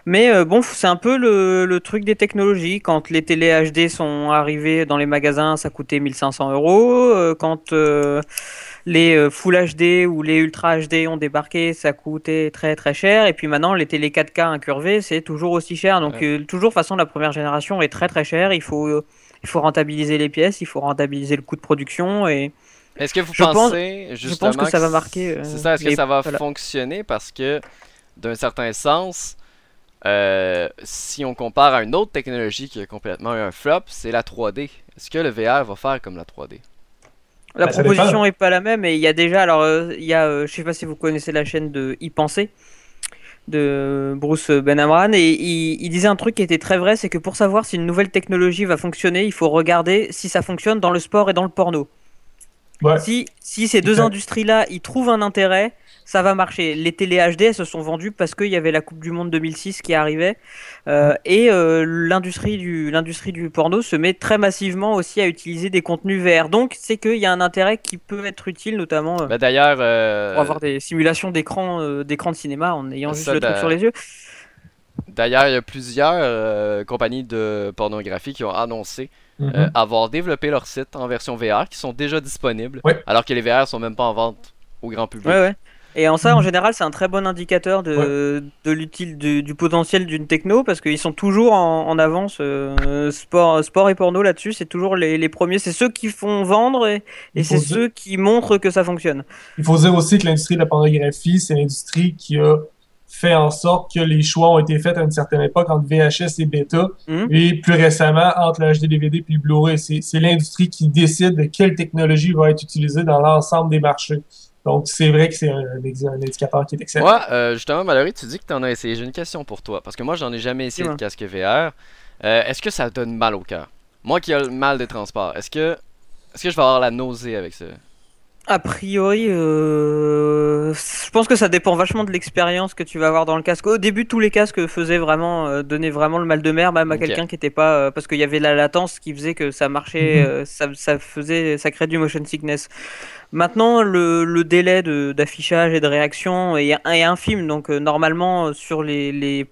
Mais bon, c'est un peu le, le truc des technologies. Quand les télé HD sont arrivées dans les magasins, ça coûtait 1500 euros. Quand les euh, Full HD ou les Ultra HD ont débarqué, ça coûtait très très cher. Et puis maintenant, les télé 4K incurvées, c'est toujours aussi cher. Donc euh, toujours, de toute façon, la première génération est très très chère. Il faut, euh, il faut rentabiliser les pièces, il faut rentabiliser le coût de production. Et Est-ce que vous Je pense- pensez je justement pense que ça va marquer, euh, C'est ça, est-ce que ça va voilà. fonctionner? Parce que d'un certain sens, euh, si on compare à une autre technologie qui a complètement eu un flop, c'est la 3D. Est-ce que le VR va faire comme la 3D La Bah, proposition est pas la même et il y a déjà alors euh, il y a euh, je sais pas si vous connaissez la chaîne de Y penser de Bruce Benamran et il, il disait un truc qui était très vrai c'est que pour savoir si une nouvelle technologie va fonctionner il faut regarder si ça fonctionne dans le sport et dans le porno Ouais. si si ces deux Exact. industries là ils trouvent un intérêt ça va marcher les télé HD elles se sont vendues parce qu'il y avait la Coupe du Monde 2006 qui arrivait euh, et euh, l'industrie du l'industrie du porno se met très massivement aussi à utiliser des contenus VR. Donc c'est qu'il y a un intérêt qui peut être utile, notamment euh, Ben, D'ailleurs, euh, pour avoir des simulations d'écran euh, d'écran de cinéma en ayant juste le truc sur les yeux. d'ailleurs, il y a plusieurs euh, compagnies de pornographie qui ont annoncé Mhm. euh, avoir développé leur site en version VR qui sont déjà disponibles, Ouais. alors que les VR sont même pas en vente au grand public. Ouais, ouais. Et en ça, en Mhm. général, c'est un très bon indicateur de, de l'utile du, du potentiel d'une techno parce qu'ils sont toujours en, en avance. euh, sport, sport et porno là-dessus, c'est toujours les, les premiers. C'est ceux qui font vendre et, c'est ceux qui montrent que ça fonctionne. Il faut dire aussi que l'industrie de la pornographie, c'est l'industrie qui a fait en sorte que les choix ont été faits à une certaine époque entre VHS et bêta, Mhm. et plus récemment entre le HD DVD puis le Blu-ray. C'est l'industrie qui décide de quelle technologie va être utilisée dans l'ensemble des marchés. Donc, c'est vrai que c'est un, un indicateur qui est excellent. Moi, euh, justement, Mallory, tu dis que tu en as essayé. J'ai une question pour toi. Parce que moi, j'en ai jamais essayé de casque VR. Euh, Est-ce que ça donne mal au cœur? Moi qui ai le mal des transports, est-ce que, est-ce que je vais avoir la nausée avec ça? A priori, euh, je pense que ça dépend vachement de l'expérience que tu vas avoir dans le casque. Au début, tous les casques faisaient vraiment, euh, donnaient vraiment le mal de mer, même à quelqu'un qui était pas, euh, parce qu'il y avait la latence qui faisait que ça marchait, Mhm. euh, ça, ça faisait, ça créait du motion sickness. Maintenant, le, le délai d'affichage et de réaction est, est infime, donc normalement sur les, les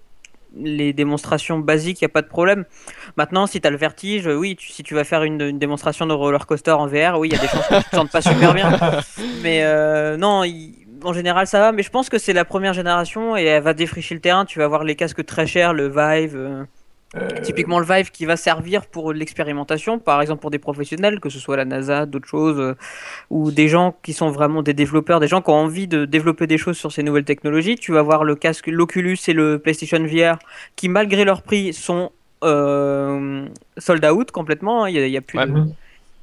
les démonstrations basiques, il n'y a pas de problème. Maintenant, si tu as le vertige, euh, oui, tu- si tu vas faire une, une démonstration de roller coaster en VR, oui, il y a des chances que tu te sentes pas super bien. (laughs) Mais euh, non, il- en général, ça va. Mais je pense que c'est la première génération et elle va défricher le terrain. Tu vas avoir les casques très chers, le Vive. euh, Euh, Typiquement le Vive qui va servir pour l'expérimentation, par exemple pour des professionnels, que ce soit la NASA, d'autres choses, euh, ou des gens qui sont vraiment des développeurs, des gens qui ont envie de développer des choses sur ces nouvelles technologies. Tu vas voir le casque, l'Oculus et le PlayStation VR qui, malgré leur prix, sont euh, sold out complètement. hein. Il y a, plus Ouais. de-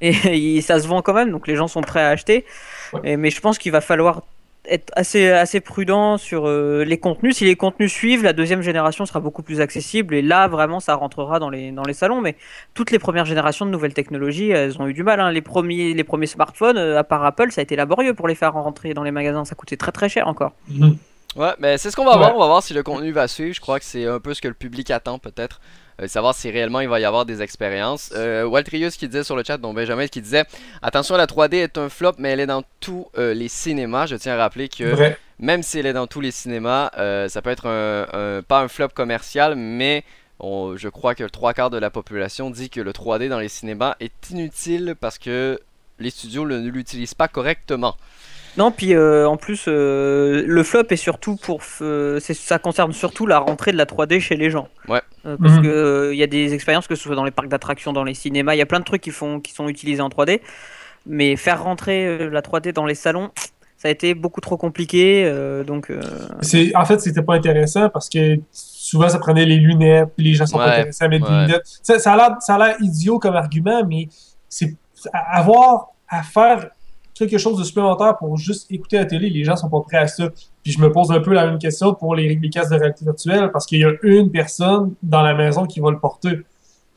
(laughs) et, et ça se vend quand même, donc les gens sont prêts à acheter. Ouais. Et- mais je pense qu'il va falloir être assez, assez prudent sur euh, les contenus. Si les contenus suivent, la deuxième génération sera beaucoup plus accessible et là vraiment ça rentrera dans les, dans les salons. Mais toutes les premières générations de nouvelles technologies, elles ont eu du mal. hein. Les, premiers, les premiers smartphones, euh, à part Apple, ça a été laborieux pour les faire rentrer dans les magasins. Ça coûtait très très cher encore. Mhm. Ouais, mais c'est ce qu'on va Ouais. voir. On va voir si le contenu va suivre. Je crois que c'est un peu ce que le public attend, peut-être. Euh, savoir si réellement il va y avoir des expériences. Euh, Waltrius qui disait sur le chat, donc Benjamin qui disait Attention, la 3D est un flop, mais elle est dans tous euh, les cinémas. Je tiens à rappeler que Vrai. même si elle est dans tous les cinémas, ça peut être un, un- pas un flop commercial, mais on- je crois que le trois quarts de la population dit que le 3D dans les cinémas est inutile parce que les studios ne l'utilisent pas correctement. Non, puis euh, en plus, euh, le flop est surtout pour. euh, c'est- ça concerne surtout la rentrée de la 3D chez les gens. Ouais. Euh, parce Mhm. que euh, il y a des expériences, que ce soit dans les parcs d'attractions, dans les cinémas, il y a plein de trucs qui, font, qui sont utilisés en 3D. Mais faire rentrer la 3D dans les salons, ça a été beaucoup trop compliqué. euh, donc, euh, C'est, en fait, c'était pas intéressant parce que souvent, ça prenait les lunettes, puis les gens sont Ouais, pas intéressés à mettre ouais. des lunettes. Ça, ça a l'air, ça a l'air idiot comme argument, mais c'est avoir à faire quelque chose de supplémentaire pour juste écouter la télé, les gens sont pas prêts à ça. Puis je me pose un peu la même question pour les, les casques de réalité virtuelle parce qu'il y a une personne dans la maison qui va le porter.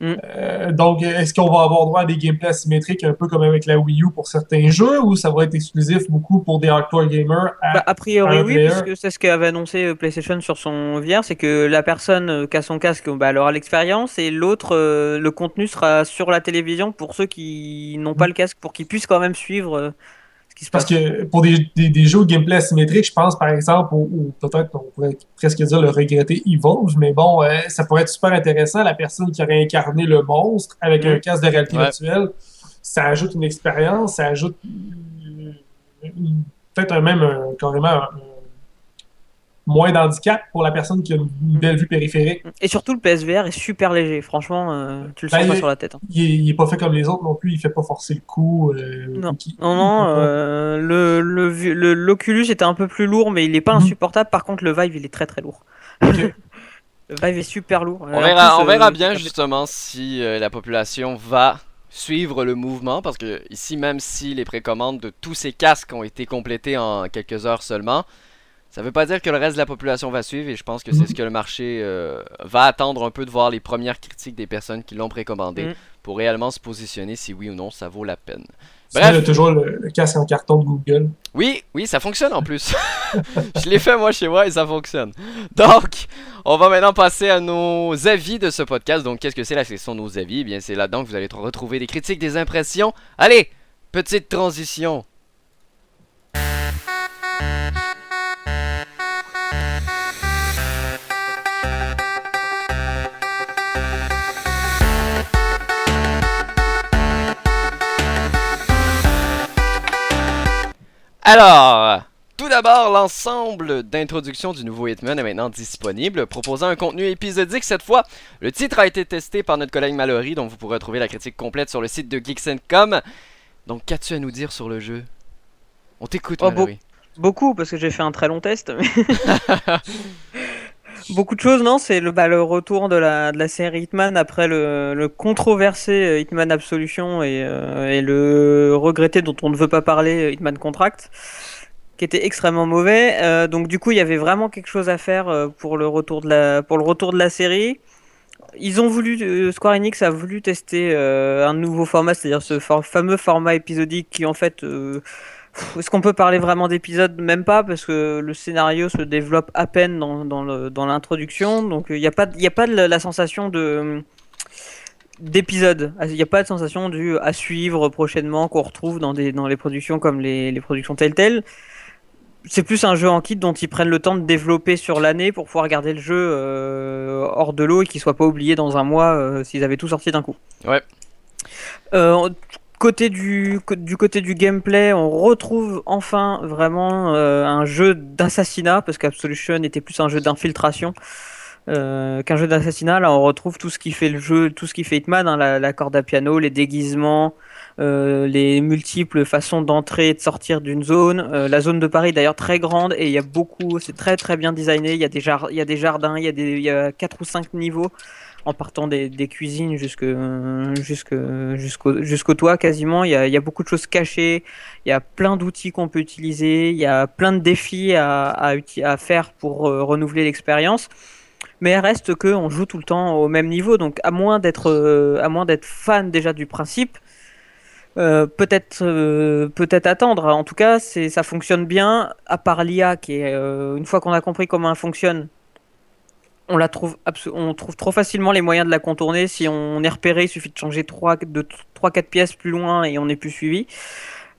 Mm. Euh, donc, est-ce qu'on va avoir droit à des gameplays asymétriques un peu comme avec la Wii U pour certains jeux ou ça va être exclusif beaucoup pour des hardcore gamers à- Bah, a priori, oui, puisque c'est ce qu'avait annoncé euh, PlayStation sur son VR, c'est que la personne euh, qui a son casque, bah, elle aura l'expérience et l'autre, euh, le contenu sera sur la télévision pour ceux qui n'ont pas le casque, pour qu'ils puissent quand même suivre euh, qui se Parce passe. que pour des, des, des jeux gameplay asymétrique, je pense par exemple, ou, peut-être qu'on pourrait presque dire le regretter Evolve, mais bon, euh, ça pourrait être super intéressant, la personne qui aurait incarné le monstre avec un casque de réalité Ouais. virtuelle, ça ajoute une expérience, ça ajoute peut-être même un- carrément un- moins d'handicap pour la personne qui a une, belle vue périphérique. Et surtout, le PSVR est super léger. Franchement, euh, tu le sens Ben, pas il- sur la tête. hein. Il est, il est pas fait comme les autres non plus, il fait pas forcer le coup. euh, Non. Non, non, euh, le, le, vi- le- l'Oculus était un peu plus lourd, mais il est pas Mhm. insupportable. Par contre, le Vive, il est très très lourd. (laughs) Le Vive est super lourd. On verra, plus, on verra euh, bien justement si euh, la population va suivre le mouvement parce que ici même si les précommandes de tous ces casques ont été complétées en quelques heures seulement, ça veut pas dire que le reste de la population va suivre et je pense que c'est ce que le marché euh, va attendre un peu de voir les premières critiques des personnes qui l'ont précommandé Mhm. pour réellement se positionner si oui ou non ça vaut la peine. Sinon, il y a Bref. toujours le, le casque en carton de Google. Oui, oui, ça fonctionne en plus. (laughs) je l'ai fait moi chez moi et ça fonctionne. Donc, on va maintenant passer à nos avis de ce podcast. Donc, qu'est-ce que c'est la section nos avis? Eh bien, c'est là-dedans que vous allez retrouver des critiques, des impressions. Allez, petite transition. Alors, tout d'abord, l'ensemble d'introduction du nouveau Hitman est maintenant disponible, proposant un contenu épisodique cette fois. Le titre a été testé par notre collègue Mallory, dont vous pourrez trouver la critique complète sur le site de Geeks.com. Donc, qu'as-tu à nous dire sur le jeu? On t'écoute, Oh, Mallory. Beaucoup, parce que j'ai fait un très long test. mais- (laughs) Beaucoup de choses, non C'est le, bah, retour de la, série Hitman après le, controversé euh, Hitman Absolution et, euh, et le regretté dont on ne veut pas parler euh, Hitman Contract, qui était extrêmement mauvais. Donc du coup, il y avait vraiment quelque chose à faire pour le retour de la, pour le retour de la série. ils ont voulu, Square Enix a voulu tester un nouveau format, c'est-à-dire ce fameux format épisodique qui en fait, est-ce qu'on peut parler vraiment d'épisode Même pas, parce que le scénario se développe à peine dans, dans l'introduction, donc il n'y a pas, y a pas de la, la sensation de d'épisode. Il n'y a pas de sensation du à suivre prochainement qu'on retrouve dans des dans les productions comme les, les productions Telltale. C'est plus un jeu en kit dont ils prennent le temps de développer sur l'année pour pouvoir garder le jeu euh, hors de l'eau et qu'il soit pas oublié dans un mois euh, s'ils avaient tout sorti d'un coup. Ouais. Euh, du, côté du gameplay, on retrouve enfin vraiment euh, un jeu d'assassinat parce qu'Absolution était plus un jeu d'infiltration euh, qu'un jeu d'assassinat. Là, on retrouve tout ce qui fait le jeu, tout ce qui fait Hitman, hein, la, corde à piano, les déguisements, euh, les multiples façons d'entrer et de sortir d'une zone. La zone de Paris, d'ailleurs, très grande et il y a beaucoup, c'est très très bien designé. Il y a des, jardins, il y a il y a quatre ou cinq niveaux en partant des, cuisines jusque, jusqu'au, jusqu'au toit quasiment. Il y, a, beaucoup de choses cachées, il y a plein d'outils qu'on peut utiliser, il y a plein de défis à, faire pour euh, renouveler l'expérience. Mais reste que on joue tout le temps au même niveau, donc à moins d'être euh, à moins d'être fan déjà du principe, euh, peut-être peut-être attendre. En tout cas, ça fonctionne bien. À part l'IA, qui est une fois qu'on a compris comment elle fonctionne, on la trouve on trouve trop facilement les moyens de la contourner. Si on est repéré, il suffit de changer 3 de 3-4 pièces plus loin et on n'est plus suivi.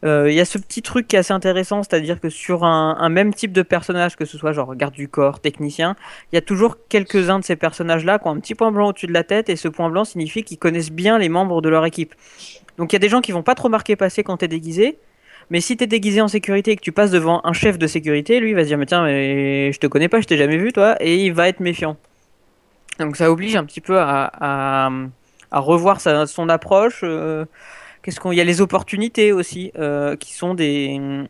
Euh, Il y a ce petit truc qui est assez intéressant, c'est-à-dire que sur un, même type de personnage, que ce soit genre garde du corps, technicien, il y a toujours quelques-uns de ces personnages-là qui ont un petit point blanc au-dessus de la tête, et ce point blanc signifie qu'ils connaissent bien les membres de leur équipe. Donc il y a des gens qui vont pas trop marquer passer quand t'es déguisé, mais si t'es déguisé en sécurité et que tu passes devant un chef de sécurité, lui va se dire mais tiens mais je te connais pas, je t'ai jamais vu toi, et il va être méfiant. Donc ça oblige un petit peu à, revoir son approche. euh, Qu'est-ce qu'on, il y a les opportunités aussi euh, qui sont des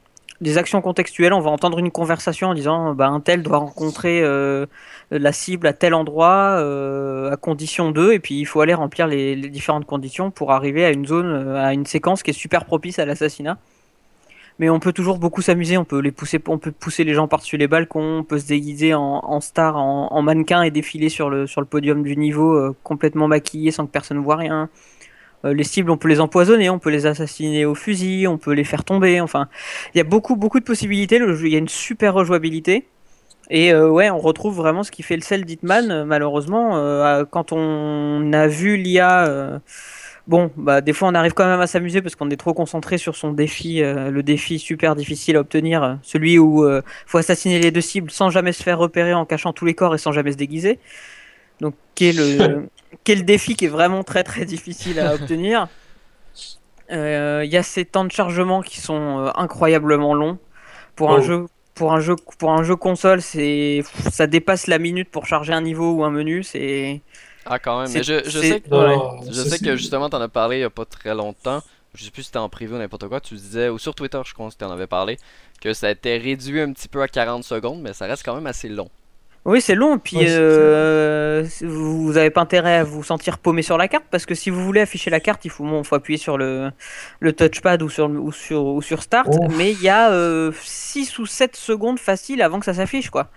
actions contextuelles. On va entendre une conversation en disant bah un tel doit rencontrer euh, la cible à tel endroit à condition 2 et puis il faut aller remplir les, les différentes conditions pour arriver à une zone à une séquence qui est super propice à l'assassinat mais on peut toujours beaucoup s'amuser on peut les pousser on peut pousser les gens par-dessus les balcons on peut se déguiser en, star en, mannequin et défiler sur le sur le podium du niveau euh, complètement maquillé sans que personne voit rien Euh, les cibles on peut les empoisonner on peut les assassiner au fusil on peut les faire tomber enfin il y a beaucoup beaucoup de possibilités il y a une super rejouabilité et euh, ouais, on retrouve vraiment ce qui fait le sel d'Hitman, malheureusement. quand on a vu l'IA, bon, bah, des fois on arrive quand même à s'amuser parce qu'on est trop concentré sur son défi, euh, le défi super difficile à obtenir, euh, celui où euh, faut assassiner les deux cibles sans jamais se faire repérer en cachant tous les corps et sans jamais se déguiser. Donc, quel (laughs) le, défi qui est vraiment très très difficile à obtenir. Il y a ces temps de chargement qui sont incroyablement longs pour un Oh. jeu pour un jeu pour un jeu console c'est ça dépasse la minute pour charger un niveau ou un menu c'est Ah, quand même. Mais je, je sais que, Non, Ouais. je sais que justement, t'en as parlé il y a pas très longtemps. Je sais plus si c'était en privé ou n'importe quoi. Tu disais, ou sur Twitter, je crois que tu en avais parlé, que ça a été réduit un petit peu à 40 secondes, mais ça reste quand même assez long. oui c'est long puis Ouais, euh, vous vous avez pas intérêt à vous sentir paumé sur la carte parce que si vous voulez afficher la carte il faut bon, faut appuyer sur le le touchpad ou sur ou sur ou sur start mais il y a 6 ou 7 secondes faciles avant que ça s'affiche quoi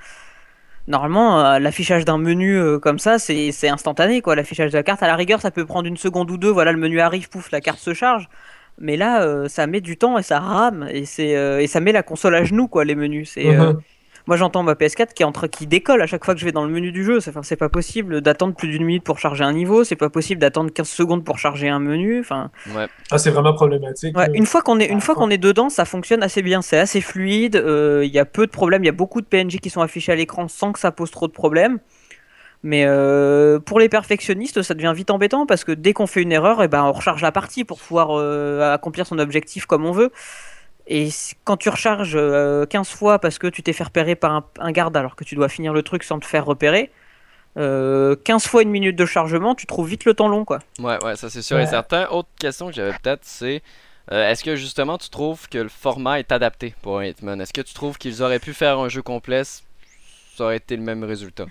Normalement, euh, l'affichage d'un menu euh, comme ça, c'est instantané, quoi. L'affichage de la carte, à la rigueur, ça peut prendre une seconde ou deux. Voilà, le menu arrive, pouf, la carte se charge. Mais là, euh, ça met du temps et ça rame et c'est et ça met la console à genoux, quoi, les menus. Mhm. Moi, j'entends ma PS4 qui est en train, qui décolle à chaque fois que je vais dans le menu du jeu. C'est- Enfin, c'est pas possible d'attendre plus d'une minute pour charger un niveau. C'est pas possible d'attendre 15 secondes pour charger un menu. Enfin, Ouais. Ah, c'est vraiment problématique. Ouais, une fois qu'on est, une fois qu'on est dedans, ça fonctionne assez bien. C'est assez fluide. euh, Il y a peu de problèmes. Il y a beaucoup de PNJ qui sont affichés à l'écran sans que ça pose trop de problèmes. Mais euh, pour les perfectionnistes, ça devient vite embêtant parce que dès qu'on fait une erreur, et ben on recharge la partie pour pouvoir euh, accomplir son objectif comme on veut. Et quand tu recharges euh, 15 fois parce que tu t'es fait repérer par un, un garde alors que tu dois finir le truc sans te faire repérer, euh, 15 fois une minute de chargement, tu trouves vite le temps long quoi. Ouais, ouais, ça c'est sûr et certain. Autre question que j'avais peut-être, c'est euh, est-ce que justement tu trouves que le format est adapté pour un Hitman? Est-ce que tu trouves qu'ils auraient pu faire un jeu complet Ça aurait été le même résultat?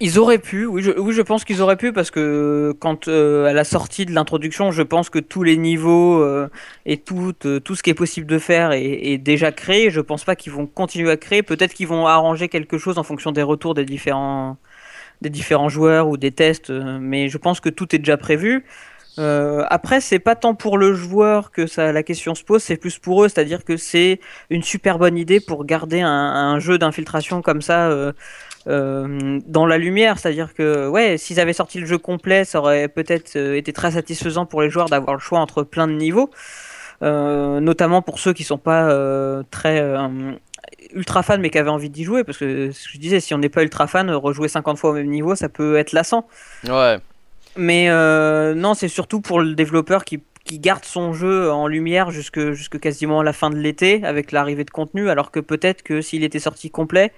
Ils auraient pu, oui, je, oui, je pense qu'ils auraient pu parce que quand euh, à la sortie de l'introduction, je pense que tous les niveaux euh, et tout, euh, tout ce qui est possible de faire est, est déjà créé. Je pense pas qu'ils vont continuer à créer. Peut-être qu'ils vont arranger quelque chose en fonction des retours des différents des différents joueurs ou des tests, mais je pense que tout est déjà prévu. Euh, après, c'est pas tant pour le joueur que ça, la question se pose, c'est plus pour eux, c'est-à-dire que c'est une super bonne idée pour garder un, un jeu d'infiltration comme ça euh, euh, dans la lumière, c'est-à-dire que ouais, s'ils avaient sorti le jeu complet, ça aurait peut-être euh, été très satisfaisant pour les joueurs d'avoir le choix entre plein de niveaux, euh, notamment pour ceux qui sont pas euh, très ultra fans mais qui avaient envie d'y jouer, parce que ce que je disais, si on n'est pas ultra fan, rejouer 50 fois au même niveau, ça peut être lassant. Ouais. Mais euh, non, c'est surtout pour le développeur qui, qui garde son jeu en lumière jusque, jusque quasiment la fin de l'été avec l'arrivée de contenu, alors que peut-être que s'il était sorti complet,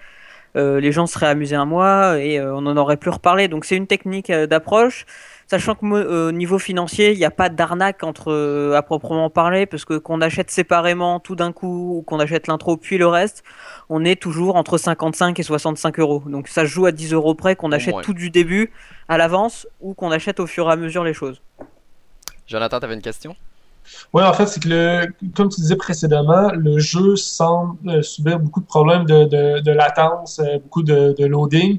euh, les gens seraient amusés un mois et euh, on en aurait plus reparlé. Donc c'est une technique euh, d'approche, sachant que au niveau financier, il n'y a pas d'arnaque entre à proprement parler, parce que qu'on achète séparément tout d'un coup ou qu'on achète l'intro puis le reste, on est toujours entre 55 et 65 euros. Donc ça se joue à 10 euros près qu'on achète tout du début à l'avance ou qu'on achète au fur et à mesure les choses. Jonathan, t'avais une question? Oui, en fait, c'est que, le, comme tu disais précédemment, le jeu semble euh, subir beaucoup de problèmes de, de, de latence, euh, beaucoup de, de loading.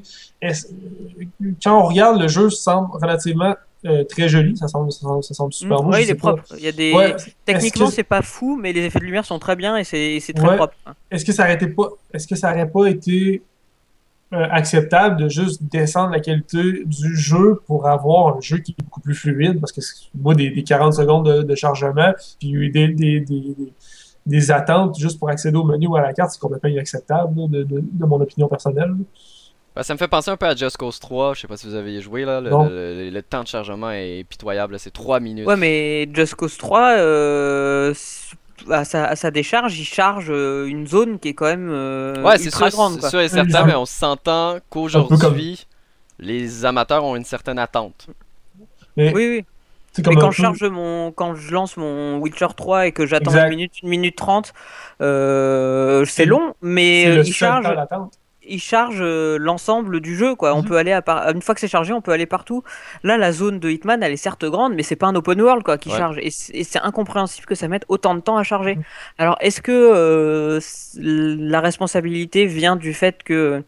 Quand on regarde, le jeu semble relativement euh, très joli. Ça semble, ça semble, ça semble super Mm, beau. je il est pas. propre. Il y a des... Ouais, Techniquement, est-ce que- c'est pas fou, mais les effets de lumière sont très bien et c'est c'est très Ouais. propre. Est-ce que ça aurait été pas, que ça aurait pas été euh, acceptable de juste descendre la qualité du jeu pour avoir un jeu qui est beaucoup plus fluide? Parce que c'est- moi, des, des 40 secondes de, de chargement, puis il y a eu des, des, des, des- des attentes juste pour accéder au menu ou à la carte, c'est complètement inacceptable, là, de, de, de mon opinion personnelle. Ben, ça me fait penser un peu à Just Cause 3, je sais pas si vous avez joué là, le, Non. le- le- le temps de chargement est pitoyable, c'est 3 minutes. Ouais, mais Just Cause 3, euh, s- à, sa, à sa décharge, il charge euh, une zone qui est quand même euh, Ouais, c'est ultra sûr, grande. c'est Quoi. sûr et certain, mais on s'entend qu'aujourd'hui, les amateurs ont une certaine attente. Mais Oui, oui. Mais quand un je charge mon, quand je lance mon Witcher 3 et que j'attends une minute, une minute trente, euh, c'est long, mais euh, il charge. Il charge euh, l'ensemble du jeu, quoi. On Mhm. peut aller à par... une fois que c'est chargé, on peut aller partout. Là, la zone de Hitman, elle est certes grande, mais c'est pas un open world, quoi, qui Ouais. charge. Et c'est incompréhensible que ça mette autant de temps à charger. Mhm. Alors, est-ce que euh, la responsabilité vient du fait que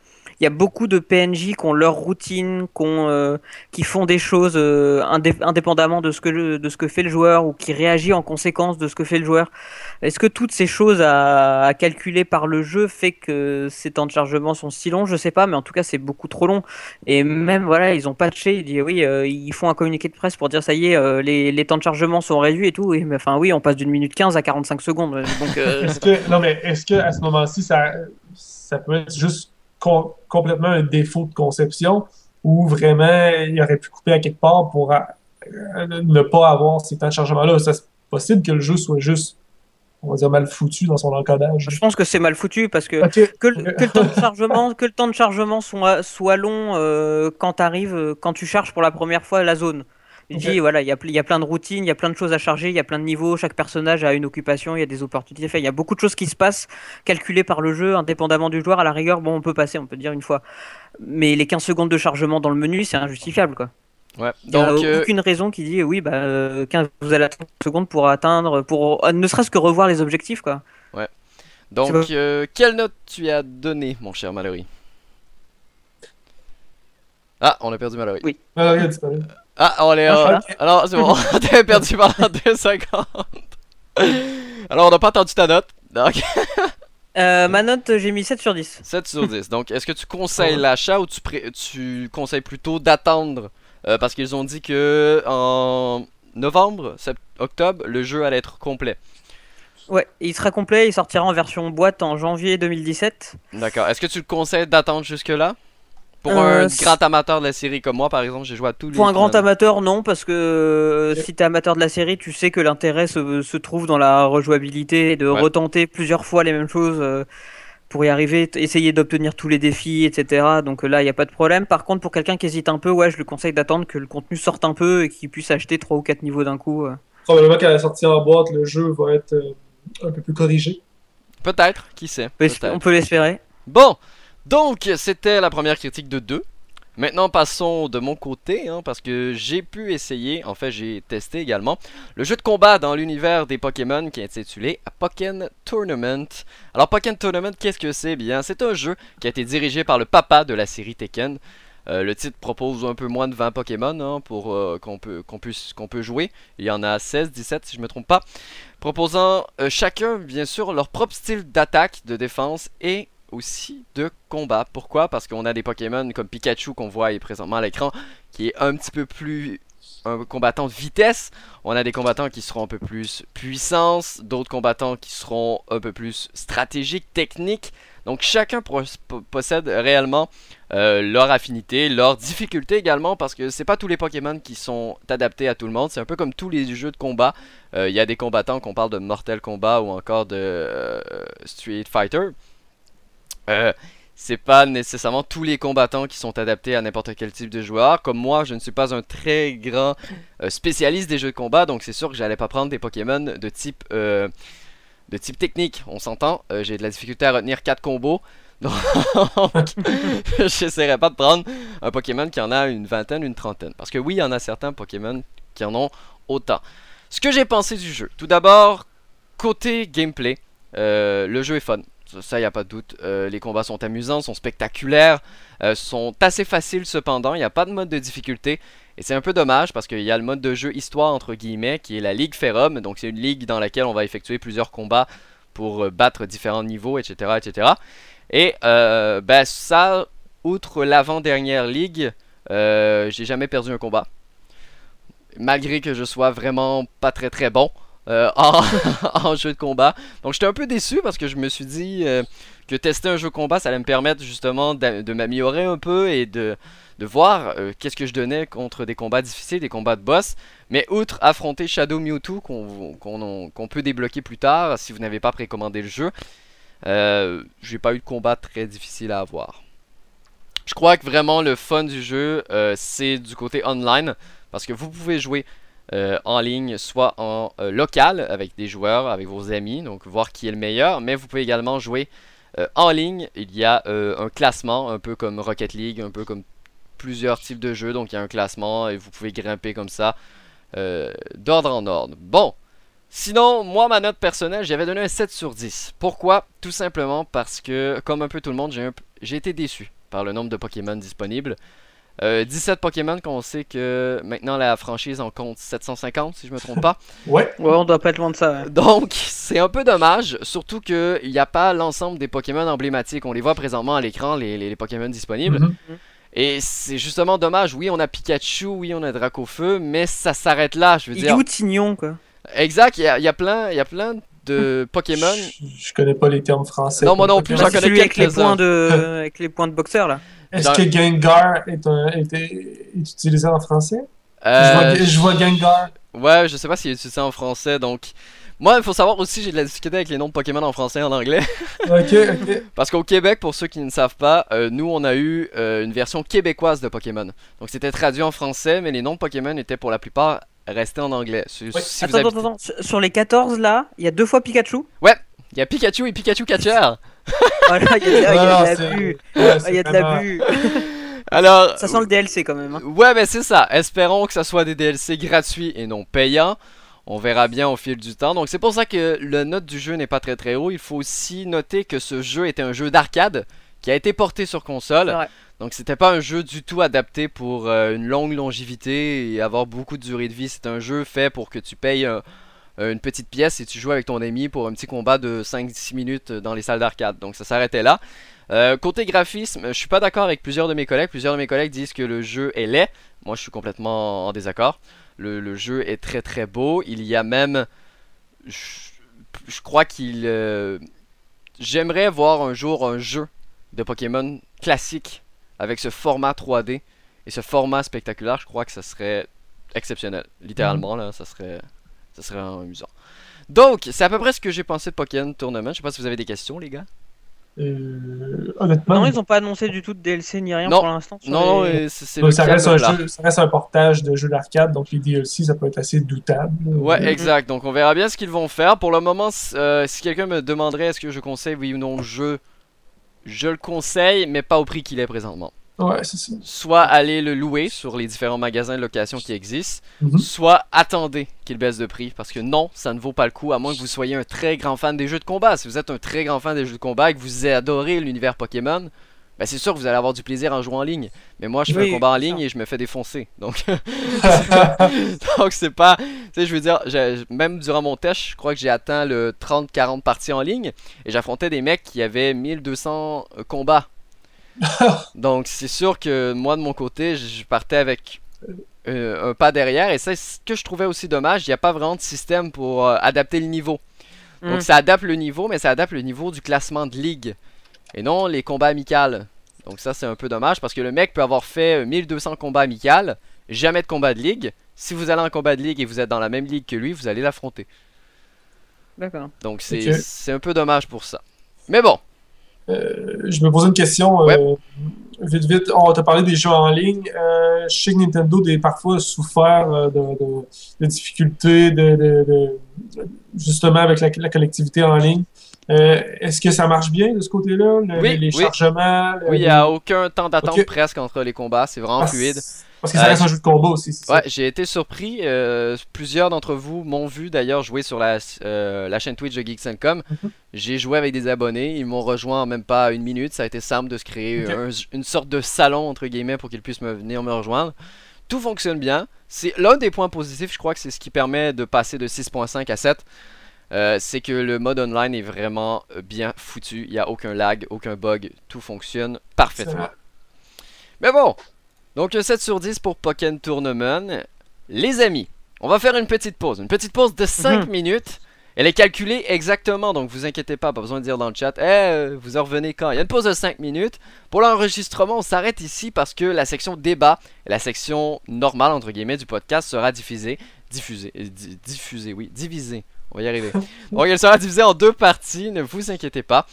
il y a beaucoup de PNJ qui ont leur routine, qui, euh, qui font des choses euh, indé- indépendamment de ce, que de ce que fait le joueur ou qui réagit en conséquence de ce que fait le joueur. Est-ce que toutes ces choses à, calculer par le jeu fait que ces temps de chargement sont si longs? Je sais pas, mais en tout cas c'est beaucoup trop long. Et même voilà, ils ont patché, ils disent oui, euh, ils font un communiqué de presse pour dire ça y est, les, les temps de chargement sont réduits et tout. Mais enfin oui, on passe d'une minute 15 à 45 secondes. Est-ce que, non, mais est-ce que à ce moment-ci, ça, ça peut être juste com- complètement un défaut de conception ou vraiment il aurait pu couper à quelque part pour euh, ne pas avoir ces temps de chargement-là? C'est possible que le jeu soit juste, on va dire, mal foutu dans son encodage. je pense que c'est mal foutu parce que que, le- que le temps de chargement, que le temps de chargement soit, soit long euh, quand t'arrives, euh, quand tu charges pour la première fois la zone. Il dit voilà, il y a, y a plein de routines, il y a plein de choses à charger, il y a plein de niveaux, chaque personnage a une occupation, il y a des opportunités. Il y a beaucoup de choses qui se passent calculées par le jeu, indépendamment du joueur. À la rigueur, bon, on peut passer, on peut dire une fois. Mais les 15 secondes de chargement dans le menu, c'est injustifiable quoi. Ouais. Il n'y a Donc, euh, aucune raison qui dit oui, bah, euh, 15, vous allez attendre 30 secondes pour atteindre, pour euh, ne serait-ce que revoir les objectifs quoi. donc euh, quelle note tu as donné, mon cher Mallory? Ah, on a perdu Mallory. Oui. Ah, regarde, c'est pas vrai. Ah, on est. Ah, euh, voilà. alors, c'est bon, (laughs) on t'avait perdu pendant deux secondes. Alors, on n'a pas entendu ta note. Donc, Euh, ma note, j'ai mis 7 sur 10. 7 sur 10. Donc, est-ce que tu conseilles l'achat ou tu, pré- tu conseilles plutôt d'attendre? Euh, Parce qu'ils ont dit que en novembre, sept- octobre, le jeu allait être complet. Ouais, il sera complet, il sortira en version boîte en janvier 2017. D'accord. Est-ce que tu le conseilles d'attendre jusque-là? Pour Euh, un grand amateur de la série comme moi, par exemple, j'ai joué à tous les. Pour un grand amateur, non, parce que euh, si t'es amateur de la série, tu sais que l'intérêt se, se trouve dans la rejouabilité, de Ouais. retenter plusieurs fois les mêmes choses euh, pour y arriver, essayer d'obtenir tous les défis, etc. Donc là, il n'y a pas de problème. Par contre, pour quelqu'un qui hésite un peu, ouais, je lui conseille d'attendre que le contenu sorte un peu et qu'il puisse acheter 3 ou 4 niveaux d'un coup. Probablement qu'à la sortie en boîte, le jeu va être un peu plus corrigé. Peut-être, qui sait. Peut-. On peut l'espérer. Bon, donc c'était la première critique de 2. Maintenant passons de mon côté, hein, parce que j'ai pu essayer, en fait j'ai testé également, le jeu de combat dans l'univers des Pokémon qui est intitulé Pokémon Tournament. Alors Pokémon Tournament, qu'est-ce que c'est? Bien, c'est un jeu qui a été dirigé par le papa de la série Tekken. Euh, le titre propose un peu moins de 20 Pokémon hein, pour euh, qu'on peut, jouer. Il y en a 16, 17 si je me trompe pas. Proposant euh, chacun, bien sûr, leur propre style d'attaque, de défense et aussi de combat. Pourquoi? Parce qu'on a des Pokémon comme Pikachu qu'on voit présentement à l'écran, qui est un petit peu plus un combattant de vitesse. On a des combattants qui seront un peu plus puissance, d'autres combattants qui seront un peu plus stratégiques, techniques. Donc chacun possède réellement euh, leur affinité, leur difficulté également, parce que c'est pas tous les Pokémon qui sont adaptés à tout le monde. C'est un peu comme tous les jeux de combat. Euh, il y a des combattants qu'on parle de Mortal Kombat ou encore de euh, Street Fighter. C'est pas nécessairement tous les combattants qui sont adaptés à n'importe quel type de joueur. Comme moi, je ne suis pas un très grand spécialiste des jeux de combat, donc c'est sûr que j'allais pas prendre des Pokémon de type de type technique, on s'entend. Euh, j'ai de la difficulté à retenir 4 combos. (laughs) Donc, (laughs) j'essaierai pas de prendre un Pokémon qui en a une vingtaine, une trentaine. Parce que oui, il y en a certains Pokémon qui en ont autant. Ce que j'ai pensé du jeu. Tout d'abord, côté gameplay, euh, le jeu est fun. Ça, n'y a pas de doute. Euh, les combats sont amusants, sont spectaculaires, sont assez faciles cependant. Il n'y a pas de mode de difficulté. Et c'est un peu dommage parce qu'il y a le mode de jeu histoire entre guillemets qui est la Ligue Ferrum. Donc c'est une ligue dans laquelle on va effectuer plusieurs combats pour euh, battre différents niveaux, etc. etc. Et euh, ben, ça, outre l'avant-dernière ligue, euh, j'ai jamais perdu un combat. Malgré que je sois vraiment pas très très bon (laughs) en, jeu de combat. Donc j'étais un peu déçu parce que je me suis dit que tester un jeu de combat, ça allait me permettre justement de m'améliorer un peu et de de voir euh, qu'est-ce que je donnais contre des combats difficiles, des combats de boss. Mais outre affronter Shadow Mewtwo qu'on peut débloquer plus tard si vous n'avez pas précommandé le jeu, euh, j'ai pas eu de combat très difficile à avoir. Je crois que vraiment le fun du jeu euh, c'est du côté online parce que vous pouvez jouer en ligne, soit en local avec des joueurs, avec vos amis, donc voir qui est le meilleur, mais vous pouvez également jouer en ligne. Il y a un classement, un peu comme Rocket League, un peu comme plusieurs types de jeux, donc il y a un classement et vous pouvez grimper comme ça euh, d'ordre en ordre. Bon, sinon, moi, ma note personnelle, j'avais donné un 7 sur 10. Pourquoi? Tout simplement parce que, comme un peu tout le monde, j'ai été déçu par le nombre de Pokémon disponibles. 17 euh, Pokémon qu'on sait que maintenant la franchise en compte 750 si je me trompe pas. (laughs) ouais. Ouais, on doit pas être loin de ça. Donc c'est un peu dommage, surtout qu'il n'y a pas l'ensemble des Pokémon emblématiques. On les voit présentement à l'écran, les, Pokémon disponibles. Mhm. Et c'est justement dommage. Oui, on a Pikachu, oui, on a Dracofeu, mais ça s'arrête là, je veux dire. Tignon, quoi? Exact, il y a, plein, il y a plein de (laughs) Pokémon. Je, connais pas les termes français. Non, moi non plus, j'en connais quelques avec les points de, (laughs) avec les points de boxeur là. Est-ce que Gengar est, un, est, utilisé en français? Euh, je, vois, Gengar. Ouais, je sais pas s'il est utilisé en français, donc moi, il faut savoir aussi, j'ai de la difficulté avec les noms de Pokémon en français et en anglais. ok, ok. (laughs) Parce qu'au Québec, pour ceux qui ne savent pas, euh, nous, on a eu euh, une version québécoise de Pokémon. Donc, c'était traduit en français, mais les noms de Pokémon étaient pour la plupart restés en anglais. attends, attends, attends, Sur les 14 là, il y a deux fois Pikachu? Ouais, il y a Pikachu et Pikachu Catcher. (laughs) voilà, il y a, de l'abus. Il y a de l'abus. (laughs) Alors, ça sent le DLC quand même. Hein. Ouais, mais c'est ça. Espérons que ça soit des DLC gratuits et non payants. On verra bien au fil du temps. Donc c'est pour ça que le note du jeu n'est pas très très haut. Il faut aussi noter que ce jeu était un jeu d'arcade qui a été porté sur console. Donc c'était pas un jeu du tout adapté pour euh, une longue longévité et avoir beaucoup de durée de vie. C'est un jeu fait pour que tu payes euh, une petite pièce et tu joues avec ton ami pour un petit combat de 5-6 minutes dans les salles d'arcade. Donc ça s'arrêtait là. Euh, côté graphisme, je suis pas d'accord avec plusieurs de mes collègues. Plusieurs de mes collègues disent que le jeu est laid. Moi je suis complètement en désaccord. Le, jeu est très très beau. Il y a même... Je, crois qu'il... Euh, j'aimerais voir un jour un jeu de Pokémon classique avec ce format 3D et ce format spectaculaire. Je crois que ça serait exceptionnel. Littéralement, là, ça serait, ça serait amusant. Donc, c'est à peu près ce que j'ai pensé de Pokémon Tournament. Je sais pas si vous avez des questions, les gars. Euh, honnêtement. Non, ils n'ont pas annoncé du tout de DLC ni rien pour l'instant. Non, c'est ça, reste un jeu, ça reste un portage de jeu d'arcade, donc les DLC, ça peut être assez doutable. Ouais, exact. Donc on verra bien ce qu'ils vont faire. Pour le moment, euh, si quelqu'un me demanderait est-ce que je conseille oui ou non le jeu, je le conseille, mais pas au prix qu'il est présentement. Ouais, c'est ça. Soit aller le louer sur les différents magasins de location qui existent, mhm. soit attendez qu'il baisse de prix. Parce que non, ça ne vaut pas le coup, à moins que vous soyez un très grand fan des jeux de combat. Si vous êtes un très grand fan des jeux de combat et que vous adorez l'univers Pokémon, ben c'est sûr que vous allez avoir du plaisir en jouant en ligne. Mais moi, je fais Oui, un combat en ligne ça. et je me fais défoncer. Donc, (laughs) (laughs) donc c'est pas. Tu sais, je veux dire, même durant mon test, je crois que j'ai atteint le 30-40 parties en ligne et j'affrontais des mecs qui avaient 1200 combats. (laughs) donc, c'est sûr que moi, de mon côté, je partais avec euh, un pas derrière. Et c'est ce que je trouvais aussi dommage. Il n'y a pas vraiment de système pour euh, adapter le niveau. Donc Mm. ça adapte le niveau, mais ça adapte le niveau du classement de ligue. Et non les combats amicaux. Donc ça c'est un peu dommage parce que le mec peut avoir fait euh, 1200 combats amicaux, jamais de combat de ligue. Si vous allez en combat de ligue et vous êtes dans la même ligue que lui, vous allez l'affronter. D'accord. Donc c'est un peu dommage pour ça. Mais bon, Euh, je me posais une question. euh, Ouais. vite, vite, on t'a parlé des jeux en ligne. Euh, je sais que Nintendo a parfois souffert euh, de, de- de difficultés, de, justement avec la, la collectivité en ligne. Euh, Est-ce que ça marche bien de ce côté-là? Le- Oui, les oui. chargements? le- oui, il n'y a aucun temps d'attente presque entre les combats, c'est vraiment parce, fluide. Parce que ça reste un jeu de combat aussi. Ouais, j'ai été surpris. euh, plusieurs d'entre vous m'ont vu d'ailleurs jouer sur la, euh, la chaîne Twitch de Geeks.com. Mhm. J'ai joué avec des abonnés. Ils m'ont rejoint en même pas une minute. Ça a été simple de se créer un- une sorte de salon entre guillemets pour qu'ils puissent me venir me rejoindre. Tout fonctionne bien. C'est l'un des points positifs, je crois que c'est ce qui permet de passer de 6.5 à 7. Euh, c'est que le mode online est vraiment bien foutu. Il n'y a aucun lag, aucun bug. Tout fonctionne parfaitement. Mais bon, donc un 7 sur 10 pour Pokémon Tournament. Les amis, on va faire une petite pause. Une petite pause de 5 Mhm. minutes. Elle est calculée exactement, donc vous inquiétez pas, pas besoin de dire dans le chat, Eh, euh, vous en revenez quand? Il y a une pause de 5 minutes. Pour l'enregistrement, on s'arrête ici parce que la section débat la section normale, entre guillemets, du podcast sera diffusée. Diffusée, euh, di- diffusée, oui, divisée. On va y arriver. (laughs) donc elle sera divisée en deux parties, ne vous inquiétez pas.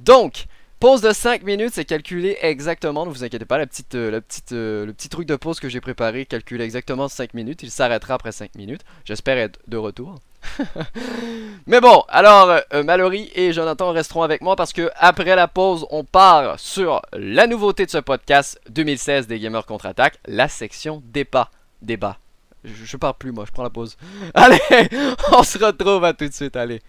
Donc, Pause de 5 minutes, c'est calculé exactement, ne vous inquiétez pas, la petite, euh, la petite, euh, le petit truc de pause que j'ai préparé calcule exactement 5 minutes, il s'arrêtera après 5 minutes, j'espère être de retour. (laughs) Mais bon, alors euh, Mallory et Jonathan resteront avec moi parce que après la pause, on part sur la nouveauté de ce podcast 2016 des Gamers Contre-Attaque, la section débat. Débat. Je, je parle plus moi, je prends la pause. (laughs) Allez, (laughs) on se retrouve à tout de suite, allez.